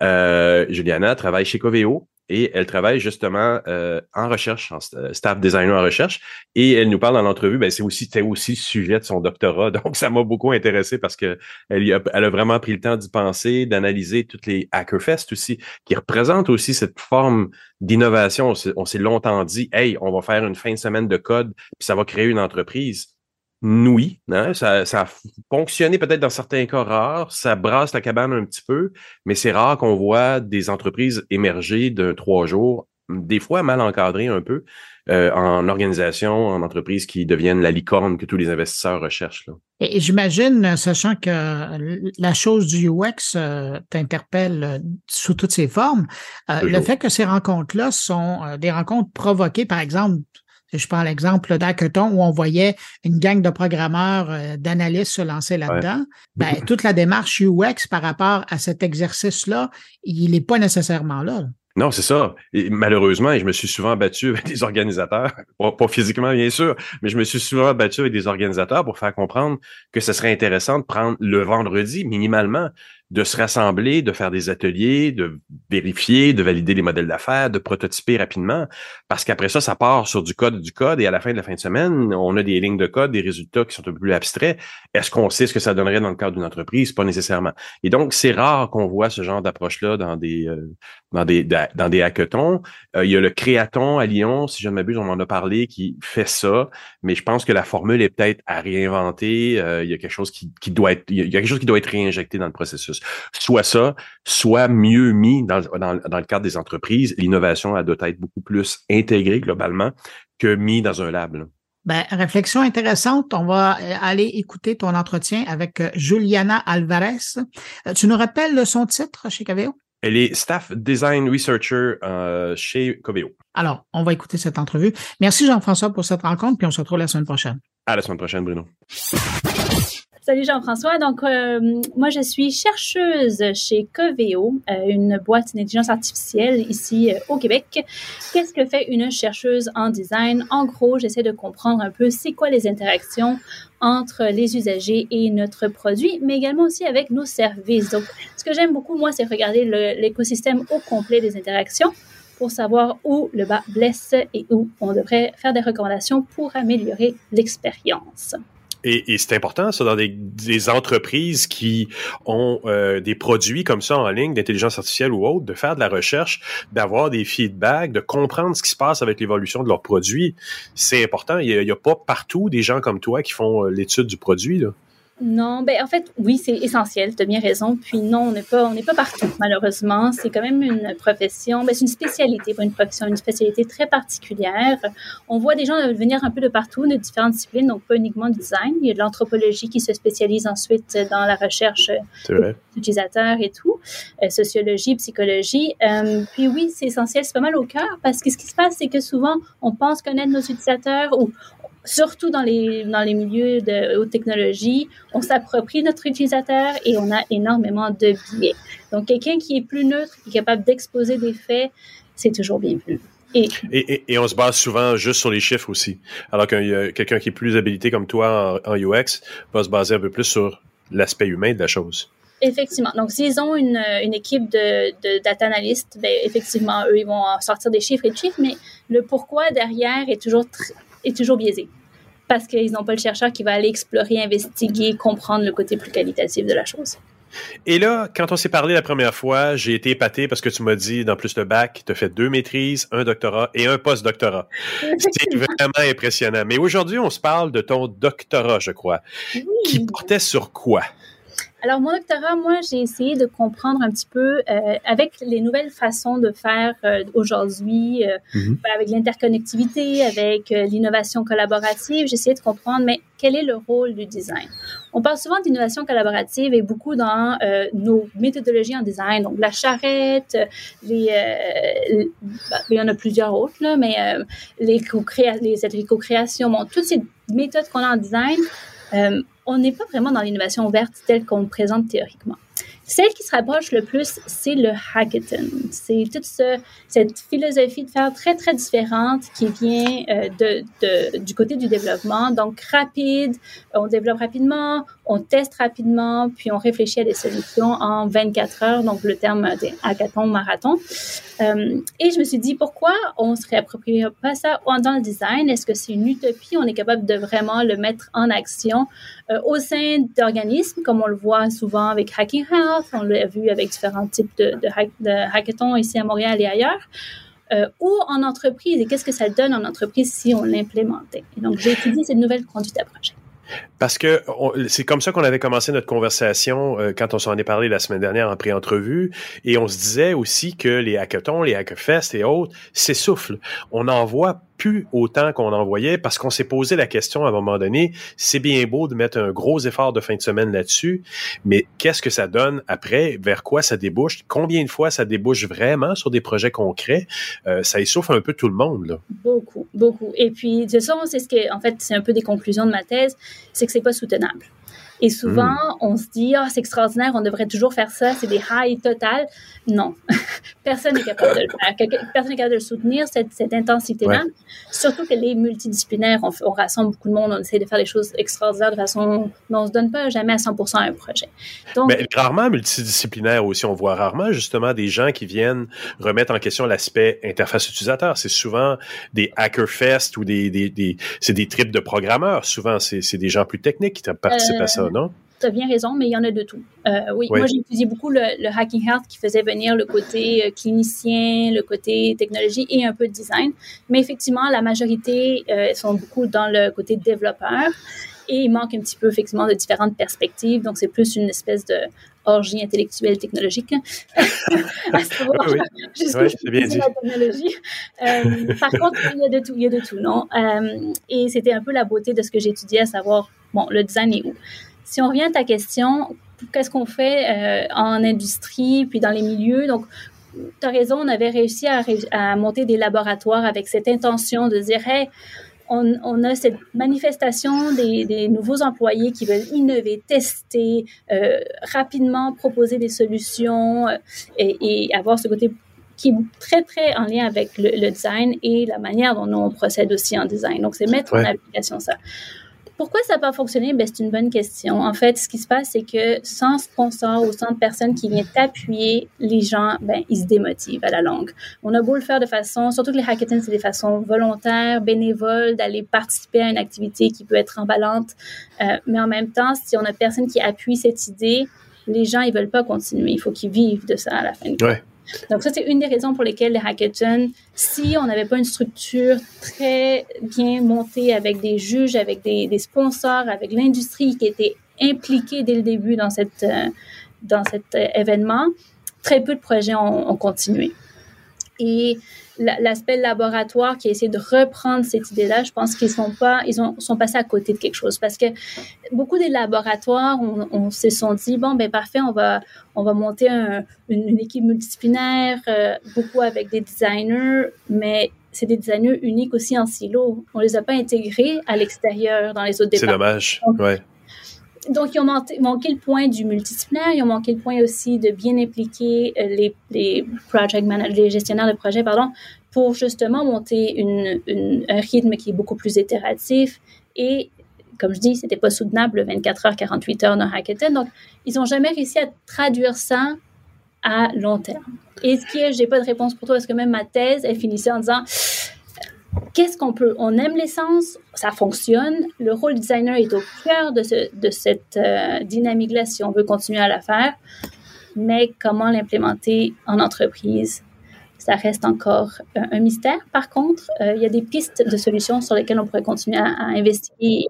Euh, Juliana travaille chez Coveo, et elle travaille justement euh, en recherche, en staff designer en recherche, et elle nous parle dans l'entrevue, ben c'est aussi c'était aussi sujet de son doctorat, donc ça m'a beaucoup intéressé parce que elle, a, elle a vraiment pris le temps d'y penser, d'analyser toutes les Hackerfest aussi, qui représentent aussi cette forme d'innovation. On s'est longtemps dit, hey, on va faire une fin de semaine de code, puis ça va créer une entreprise oui, hein, ça, ça, a fonctionné peut-être dans certains cas rares, ça brasse la cabane un petit peu, mais c'est rare qu'on voit des entreprises émerger d'un trois jours, des fois mal encadrées un peu, euh, en organisation, en entreprise qui deviennent la licorne que tous les investisseurs recherchent. Là. Et, j'imagine, sachant que la chose du UX euh, t'interpelle euh, sous toutes ses formes, le fait que ces rencontres-là sont des rencontres provoquées, par exemple, je prends l'exemple d'Hackathon où on voyait une gang de programmeurs, euh, d'analystes se lancer là-dedans. Ben, toute la démarche UX par rapport à cet exercice-là, il n'est pas nécessairement là. Non, c'est ça. Et malheureusement, je me suis souvent battu avec des organisateurs, pas, physiquement bien sûr, mais je me suis souvent battu avec des organisateurs pour faire comprendre que ce serait intéressant de prendre le vendredi minimalement de se rassembler, de faire des ateliers, de vérifier, de valider les modèles d'affaires, de prototyper rapidement, parce qu'après ça, ça part sur du code, du code, et à la fin de la fin de semaine, on a des lignes de code, des résultats qui sont un peu plus abstraits. Est-ce qu'on sait ce que ça donnerait dans le cadre d'une entreprise? Pas nécessairement. Et donc, c'est rare qu'on voit ce genre d'approche-là dans des euh, dans des dans des hackathons. Euh, il y a le Créaton à Lyon, si je ne m'abuse, on en a parlé, qui fait ça, mais je pense que la formule est peut-être à réinventer. Euh, il y a quelque chose qui, qui doit être, il y a quelque chose qui doit être réinjecté dans le processus soit ça, soit mieux mis dans, dans, dans le cadre des entreprises. L'innovation, elle doit être beaucoup plus intégrée globalement que mis dans un lab. Ben, réflexion intéressante. On va euh, aller écouter ton entretien avec euh, Juliana Alvarez. Euh, tu nous rappelles son titre chez Coveo? Elle est Staff Design Researcher chez Coveo. Alors, on va écouter cette entrevue. Merci Jean-François pour cette rencontre, puis on se retrouve la semaine prochaine. À la semaine prochaine, Bruno. Salut Jean-François. Donc, euh, moi, je suis chercheuse chez Coveo, euh, une boîte d'intelligence artificielle ici euh, au Québec. Qu'est-ce que fait une chercheuse en design? En gros, j'essaie de comprendre un peu c'est quoi les interactions entre les usagers et notre produit, mais également aussi avec nos services. Donc, ce que j'aime beaucoup, moi, c'est regarder l'écosystème au complet des interactions pour savoir où le bas blesse et où on devrait faire des recommandations pour améliorer l'expérience. Et, c'est important, ça, dans des, des entreprises qui ont euh, des produits comme ça en ligne, d'intelligence artificielle ou autre, de faire de la recherche, d'avoir des feedbacks, de comprendre ce qui se passe avec l'évolution de leurs produits. C'est important. Il n'y a, a, pas partout des gens comme toi qui font euh, l'étude du produit. Là. Non, ben en fait, oui, c'est essentiel, tu as bien raison. Puis non, on n'est pas, on n'est pas partout, malheureusement. C'est quand même une profession, ben, c'est une spécialité, pas une profession, une spécialité très particulière. On voit des gens venir un peu de partout, de différentes disciplines, donc pas uniquement du design. Il y a de l'anthropologie qui se spécialise ensuite dans la recherche d'utilisateurs et tout, euh, sociologie, psychologie. Euh, puis oui, c'est essentiel, c'est pas mal au cœur parce que ce qui se passe, c'est que souvent, on pense connaître nos utilisateurs ou surtout dans les, dans les milieux de haute technologie, on s'approprie notre utilisateur et on a énormément de biais. Donc, quelqu'un qui est plus neutre, qui est capable d'exposer des faits, c'est toujours bien plus. Et, et, et, on se base souvent juste sur les chiffres aussi. Alors que quelqu'un qui est plus habilité comme toi en, UX va se baser un peu plus sur l'aspect humain de la chose. Effectivement. Donc, s'ils ont une, une équipe de, de data analystes, ben, effectivement, eux, ils vont sortir des chiffres et des chiffres, mais le pourquoi derrière est toujours est toujours biaisé parce qu'ils n'ont pas le chercheur qui va aller explorer, investiguer, comprendre le côté plus qualitatif de la chose. Et là, quand on s'est parlé la première fois, j'ai été épaté parce que tu m'as dit, dans plus le bac, tu as fait deux maîtrises, un doctorat et un post-doctorat. C'est vraiment impressionnant. Mais aujourd'hui, on se parle de ton doctorat, je crois, qui portait sur quoi? Alors, mon doctorat, moi, j'ai essayé de comprendre un petit peu euh, avec les nouvelles façons de faire euh, aujourd'hui, euh, Mhm. avec l'interconnectivité, avec l'innovation collaborative, j'ai essayé de comprendre, mais quel est le rôle du design? On parle souvent d'innovation collaborative et beaucoup dans nos méthodologies en design, donc la charrette, les, les- bah, il y en a plusieurs autres, là, mais les, co-créa- les ateliers de co-création, bon, toutes ces méthodes qu'on a en design, euh, on n'est pas vraiment dans l'innovation verte telle qu'on présente théoriquement. Celle qui se rapproche le plus, c'est le hackathon. C'est toute ce- cette philosophie de faire très, très différente qui vient euh, du côté du développement. Donc, rapide, on développe rapidement, on teste rapidement, puis on réfléchit à des solutions en 24 heures, donc le terme des hackathon, marathon. Euh, et je me suis dit, pourquoi on ne se réapproprie pas ça dans le design? Est-ce que c'est une utopie? On est capable de vraiment le mettre en action euh, au sein d'organismes, comme on le voit souvent avec Hacking Health, on l'a vu avec différents types de, de hackathons ici à Montréal et ailleurs, euh, ou en entreprise, et qu'est-ce que ça donne en entreprise si on l'implémentait? Et donc, j'ai étudié cette nouvelle conduite à projet. Parce que c'est comme ça qu'on avait commencé notre conversation euh, quand on s'en est parlé la semaine dernière en pré-entrevue. Et on se disait aussi que les hackathons, les hackfests et autres s'essoufflent. On n'en voit plus autant qu'on en voyait parce qu'on s'est posé la question à un moment donné, c'est bien beau de mettre un gros effort de fin de semaine là-dessus, mais qu'est-ce que ça donne après? Vers quoi ça débouche? Combien de fois ça débouche vraiment sur des projets concrets? Euh, ça essouffle un peu tout le monde. Là. Beaucoup, beaucoup. Et puis, de ça, c'est ce que, en fait, c'est un peu des conclusions de ma thèse, c'est que c'est pas soutenable. Et souvent, on se dit, ah, c'est extraordinaire, on devrait toujours faire ça, c'est des highs totales. Non, personne n'est capable de le faire. Personne n'est capable de le soutenir, cette, cette intensité-là. Surtout que les multidisciplinaires, on, rassemble beaucoup de monde, on essaie de faire des choses extraordinaires de façon, mais on se donne pas jamais à 100% à un projet. Donc, Mais rarement multidisciplinaire aussi. On voit rarement justement des gens qui viennent remettre en question l'aspect interface utilisateur. C'est souvent des hackerfest ou des, des, des c'est des trips de programmeurs. Souvent, c'est c'est des gens plus techniques qui participent à ça, non? tu as bien raison, mais il y en a de tout. Euh, oui, Oui. moi j'ai étudié beaucoup le, le Hacking Health qui faisait venir le côté euh, clinicien, le côté technologie et un peu de design. Mais effectivement, la majorité euh, sont beaucoup dans le côté développeur et il manque un petit peu effectivement de différentes perspectives. Donc c'est plus une espèce de orgie intellectuelle technologique. à savoir Oui, jusqu'où Oui, je c'est bien peux dit. la technologie. Euh, par contre, il y a de tout, il y a de tout, non? Et c'était un peu la beauté de ce que j'étudiais, à savoir, bon, le design est où? Si on revient à ta question, qu'est-ce qu'on fait euh, en industrie puis dans les milieux? Donc, tu as raison, on avait réussi à, monter des laboratoires avec cette intention de dire, hey, on, on a cette manifestation des, des nouveaux employés qui veulent innover, tester, euh, rapidement proposer des solutions euh, et, et avoir ce côté qui est très, très en lien avec le, le design et la manière dont nous, on procède aussi en design. Donc, c'est mettre en application ça. Pourquoi ça n'a pas fonctionné? Ben, c'est une bonne question. En fait, ce qui se passe, c'est que sans sponsor ou sans personne qui vient t'appuyer, les gens, ben, ils se démotivent à la longue. On a beau le faire de façon, surtout que les hackathons, c'est des façons volontaires, bénévoles, d'aller participer à une activité qui peut être emballante. Euh, mais en même temps, si on a personne qui appuie cette idée, les gens, ils veulent pas continuer. Il faut qu'ils vivent de ça à la fin Ouais. Donc ça, c'est une des raisons pour lesquelles les hackathons, si on n'avait pas une structure très bien montée avec des juges, avec des, sponsors, avec l'industrie qui était impliquée dès le début dans, euh, cet euh, événement, très peu de projets ont continué. Et la- l'aspect laboratoire qui a essayé de reprendre cette idée-là, je pense qu'ils sont pas, ils ont, sont passés à côté de quelque chose parce que beaucoup des laboratoires, on, on se sont dit bon ben parfait, on va, on va monter un- une, une équipe multidisciplinaire, euh, beaucoup avec des designers, mais c'est des designers uniques aussi en silo. On les a pas intégrés à l'extérieur dans les autres C'est départements. dommage. Ouais. Donc, ils ont manqué, le point du multidisciplinaire, ils ont manqué le point aussi de bien impliquer euh, les, gestionnaires de projet, pardon, pour justement monter un rythme qui est beaucoup plus itératif. Et, comme je dis, c'était pas soutenable le 24 heures, 48 heures d'un hackathon. Donc, ils ont jamais réussi à traduire ça à long terme. Et ce qui est, j'ai pas de réponse pour toi, parce que même ma thèse, elle finissait en disant, qu'est-ce qu'on peut, on aime l'essence, ça fonctionne, le rôle designer est au cœur de, ce, de cette euh, dynamique-là si on veut continuer à la faire, mais comment l'implémenter en entreprise, ça reste encore un, un mystère. Par contre, euh, il y a des pistes de solutions sur lesquelles on pourrait continuer à, à investiguer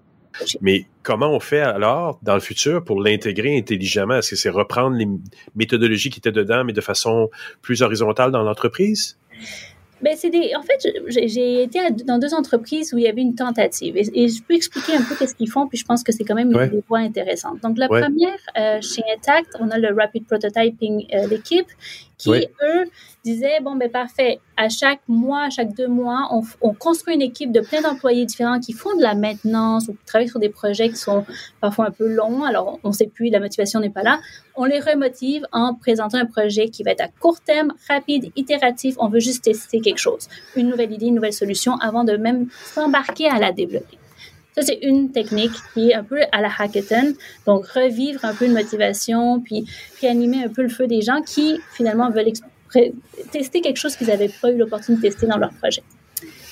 Mais comment on fait alors dans le futur pour l'intégrer intelligemment? Est-ce que c'est reprendre les méthodologies qui étaient dedans, mais de façon plus horizontale dans l'entreprise? Ben, c'est des... En fait, j'ai été dans deux entreprises où il y avait une tentative. Et, je peux expliquer un peu qu'est-ce qu'ils font, puis je pense que c'est quand même une des voies intéressantes. Donc, la première, euh, chez Intact, on a le Rapid Prototyping, euh, l'équipe, qui, eux, disaient, bon, ben parfait, à chaque mois, à chaque deux mois, on, on construit une équipe de plein d'employés différents qui font de la maintenance ou qui travaillent sur des projets qui sont parfois un peu longs. Alors, on ne sait plus, la motivation n'est pas là. On les remotive en présentant un projet qui va être à court terme, rapide, itératif. On veut juste tester quelque chose, une nouvelle idée, une nouvelle solution avant de même s'embarquer à la développer. Ça, c'est une technique qui est un peu à la hackathon. Donc, revivre un peu une motivation, puis, puis animer un peu le feu des gens qui, finalement, veulent tester quelque chose qu'ils n'avaient pas eu l'opportunité de tester dans leur projet.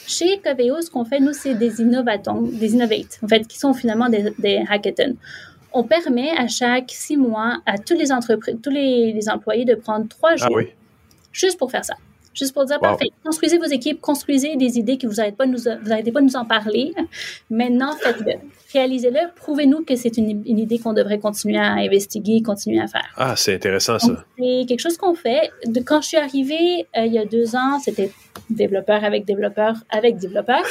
Chez Coveo, ce qu'on fait, nous, c'est des innovatons, des innovates, en fait, qui sont finalement des, des hackathons. On permet à chaque six mois à tous les entreprises, tous les, les employés de prendre trois ah jours juste pour faire ça. Juste pour dire, parfait, construisez vos équipes, construisez des idées que vous n'arrêtez pas, nous, pas de nous en parler. Maintenant, faites-le. Réalisez-le. Prouvez-nous que c'est une, une, idée qu'on devrait continuer à investiguer, continuer à faire. Ah, c'est intéressant ça. C'est quelque chose qu'on fait. De, quand je suis arrivée euh, il y a deux ans, c'était développeur avec développeur avec développeur.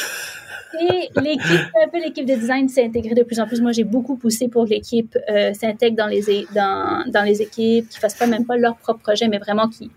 Et l'équipe, un peu l'équipe de design s'est intégrée de plus en plus. Moi, j'ai beaucoup poussé pour que l'équipe euh, s'intègre dans les, dans, dans les équipes, qui ne fassent pas même pas leur propre projet, mais vraiment qui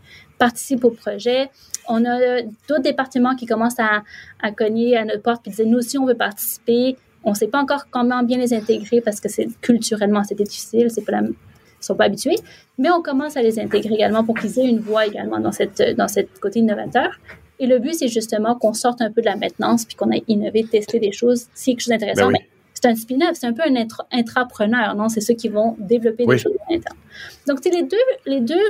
participent au projet. On a d'autres départements qui commencent à, à, cogner à notre porte et dire nous aussi on veut participer. On ne sait pas encore comment bien les intégrer parce que c'est culturellement c'était difficile, c'est pas la, ils sont pas habitués, mais on commence à les intégrer également pour qu'ils aient une voix également dans cette dans cette côté innovateur. Et le but c'est justement qu'on sorte un peu de la maintenance puis qu'on ait innové, testé des choses, c'est quelque chose d'intéressant. Ben c'est un spin-off, c'est un peu un intrapreneur, non? C'est ceux qui vont développer des choses à l'intérieur. Donc, c'est les deux, les deux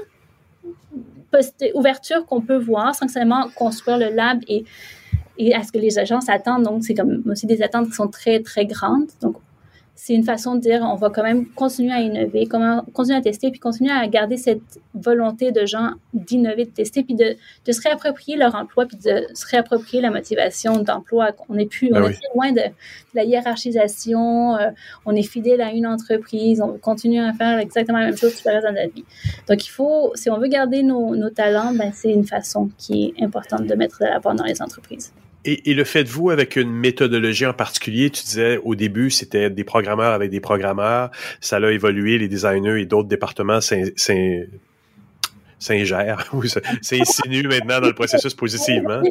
ouverture qu'on peut voir sans seulement construire le lab et, et à ce que les agences attendent. Donc, c'est comme aussi des attentes qui sont très, très grandes. Donc, c'est une façon de dire on va quand même continuer à innover, continuer à tester, puis continuer à garder cette volonté de gens d'innover, de tester, puis de, de, se réapproprier leur emploi, puis de se réapproprier la motivation d'emploi. On est plus, on ben est loin de, la hiérarchisation, euh, on est fidèle à une entreprise, on continue à faire exactement la même chose tout le reste de notre vie. Donc il faut, si on veut garder nos, nos talents, ben, c'est une façon qui est importante de mettre de l'avant dans les entreprises. Et, le faites-vous avec une méthodologie en particulier? Tu disais au début, c'était des programmeurs avec des programmeurs. Ça a évolué, les designers et d'autres départements s'ingèrent s'insinuent maintenant dans le processus positivement.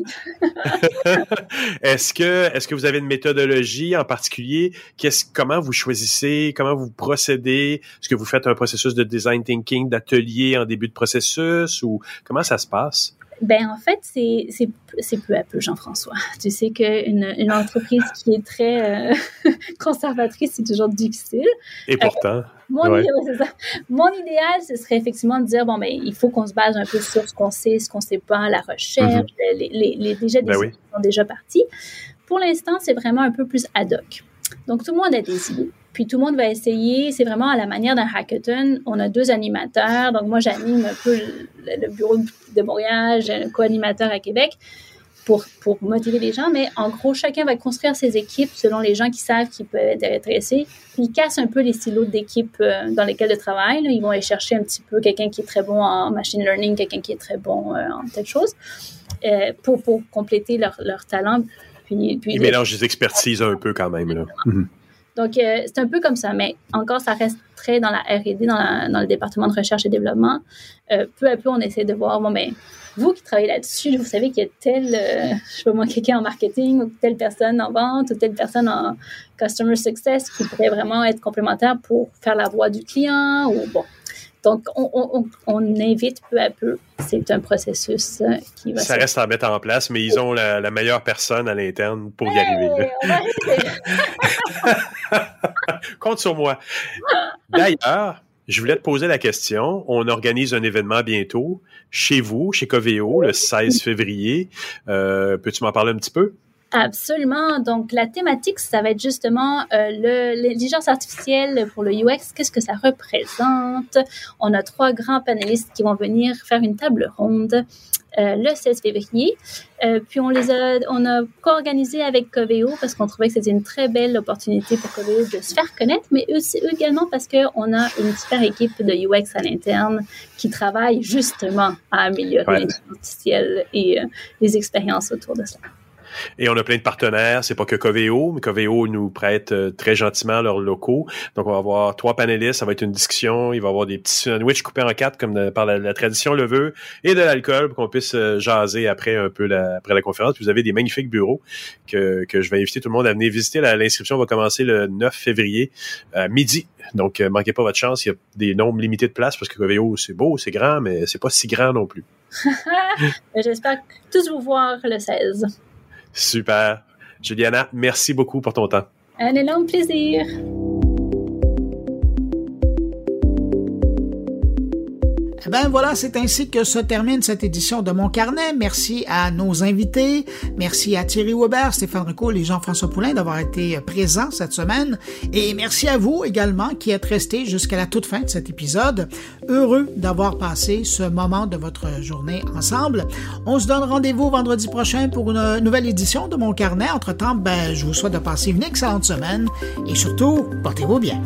est-ce que est-ce que vous avez une méthodologie en particulier? Qu'est-ce, comment vous choisissez? Comment vous procédez? Est-ce que vous faites un processus de design thinking, d'atelier en début de processus? Ou comment ça se passe? Ben en fait, c'est peu à peu, Jean-François. Tu sais qu'une une entreprise qui est très euh, conservatrice, c'est toujours difficile. Et pourtant. Euh, mon, idéal, mon, idéal, ce serait effectivement de dire, bon, mais ben, il faut qu'on se base un peu sur ce qu'on sait, ce qu'on ne sait pas, la recherche, mm-hmm. les, les, les, déjà des ben sont déjà partis. Pour l'instant, c'est vraiment un peu plus ad hoc. Donc, tout le monde a des idées. Puis tout le monde va essayer. C'est vraiment à la manière d'un hackathon. On a deux animateurs. Donc moi, j'anime un peu le, bureau de Montréal. J'ai un co-animateur à Québec pour, pour motiver les gens. Mais en gros, chacun va construire ses équipes selon les gens qui savent qu'ils peuvent être intéressés. Puis ils cassent un peu les silos d'équipes euh, dans lesquels ils travaillent. Ils vont aller chercher un petit peu quelqu'un qui est très bon en machine learning, quelqu'un qui est très bon euh, en telle chose euh, pour, pour compléter leur, leur talent. Puis, puis, ils mélangent les expertises un peu quand même. Là. Donc, euh, c'est un peu comme ça, mais encore, ça reste très dans la R&D, dans, dans, le département de recherche et développement. Euh, peu à peu, on essaie de voir, bon, mais ben, vous qui travaillez là-dessus, vous savez qu'il y a tel, euh, je sais pas moi, quelqu'un en marketing ou telle personne en vente ou telle personne en customer success qui pourrait vraiment être complémentaire pour faire la voix du client ou bon. Donc, on, invite peu à peu. C'est un processus euh, qui va. Ça reste à mettre en place, mais ils ont la, meilleure personne à l'interne pour y arriver. Compte sur moi. D'ailleurs, je voulais te poser la question. On organise un événement bientôt chez vous, chez Coveo, le 16 février. Euh, peux-tu m'en parler un petit peu? Absolument. Donc, la thématique, ça va être justement euh, l'intelligence artificielle pour le UX. Qu'est-ce que ça représente? On a trois grands panélistes qui vont venir faire une table ronde euh, le 16 février. Euh, puis on les a, on a co-organisé avec Coveo parce qu'on trouvait que c'était une très belle opportunité pour Coveo de se faire connaître, mais aussi également parce qu'on a une super équipe de UX à l'interne qui travaille justement à améliorer l'intelligence artificielle et euh, les expériences autour de ça. Et on a plein de partenaires. C'est pas que Coveo, mais Coveo nous prête euh, très gentiment leurs locaux. Donc, on va avoir trois panélistes. Ça va être une discussion. Il va y avoir des petits sandwichs coupés en quatre, comme par la, tradition le veut, et de l'alcool pour qu'on puisse euh, jaser après un peu la, après la conférence. vous avez des magnifiques bureaux que, que je vais inviter tout le monde à venir visiter. L'inscription va commencer le 9 février à midi. Donc, euh, manquez pas votre chance. Il y a des nombres limités de places parce que Coveo, c'est beau, c'est grand, mais c'est pas si grand non plus. J'espère tous vous voir le 16. Super. Juliana, merci beaucoup pour ton temps. Un énorme plaisir. Eh ben voilà, c'est ainsi que se termine cette édition de Mon Carnet. Merci à nos invités. Merci à Thierry Weber, Stéphane Ricoul et Jean-François Poulain d'avoir été présents cette semaine. Et merci à vous également qui êtes restés jusqu'à la toute fin de cet épisode. Heureux d'avoir passé ce moment de votre journée ensemble. On se donne rendez-vous vendredi prochain pour une nouvelle édition de Mon Carnet. Entre-temps, ben, je vous souhaite de passer une excellente semaine et surtout, portez-vous bien.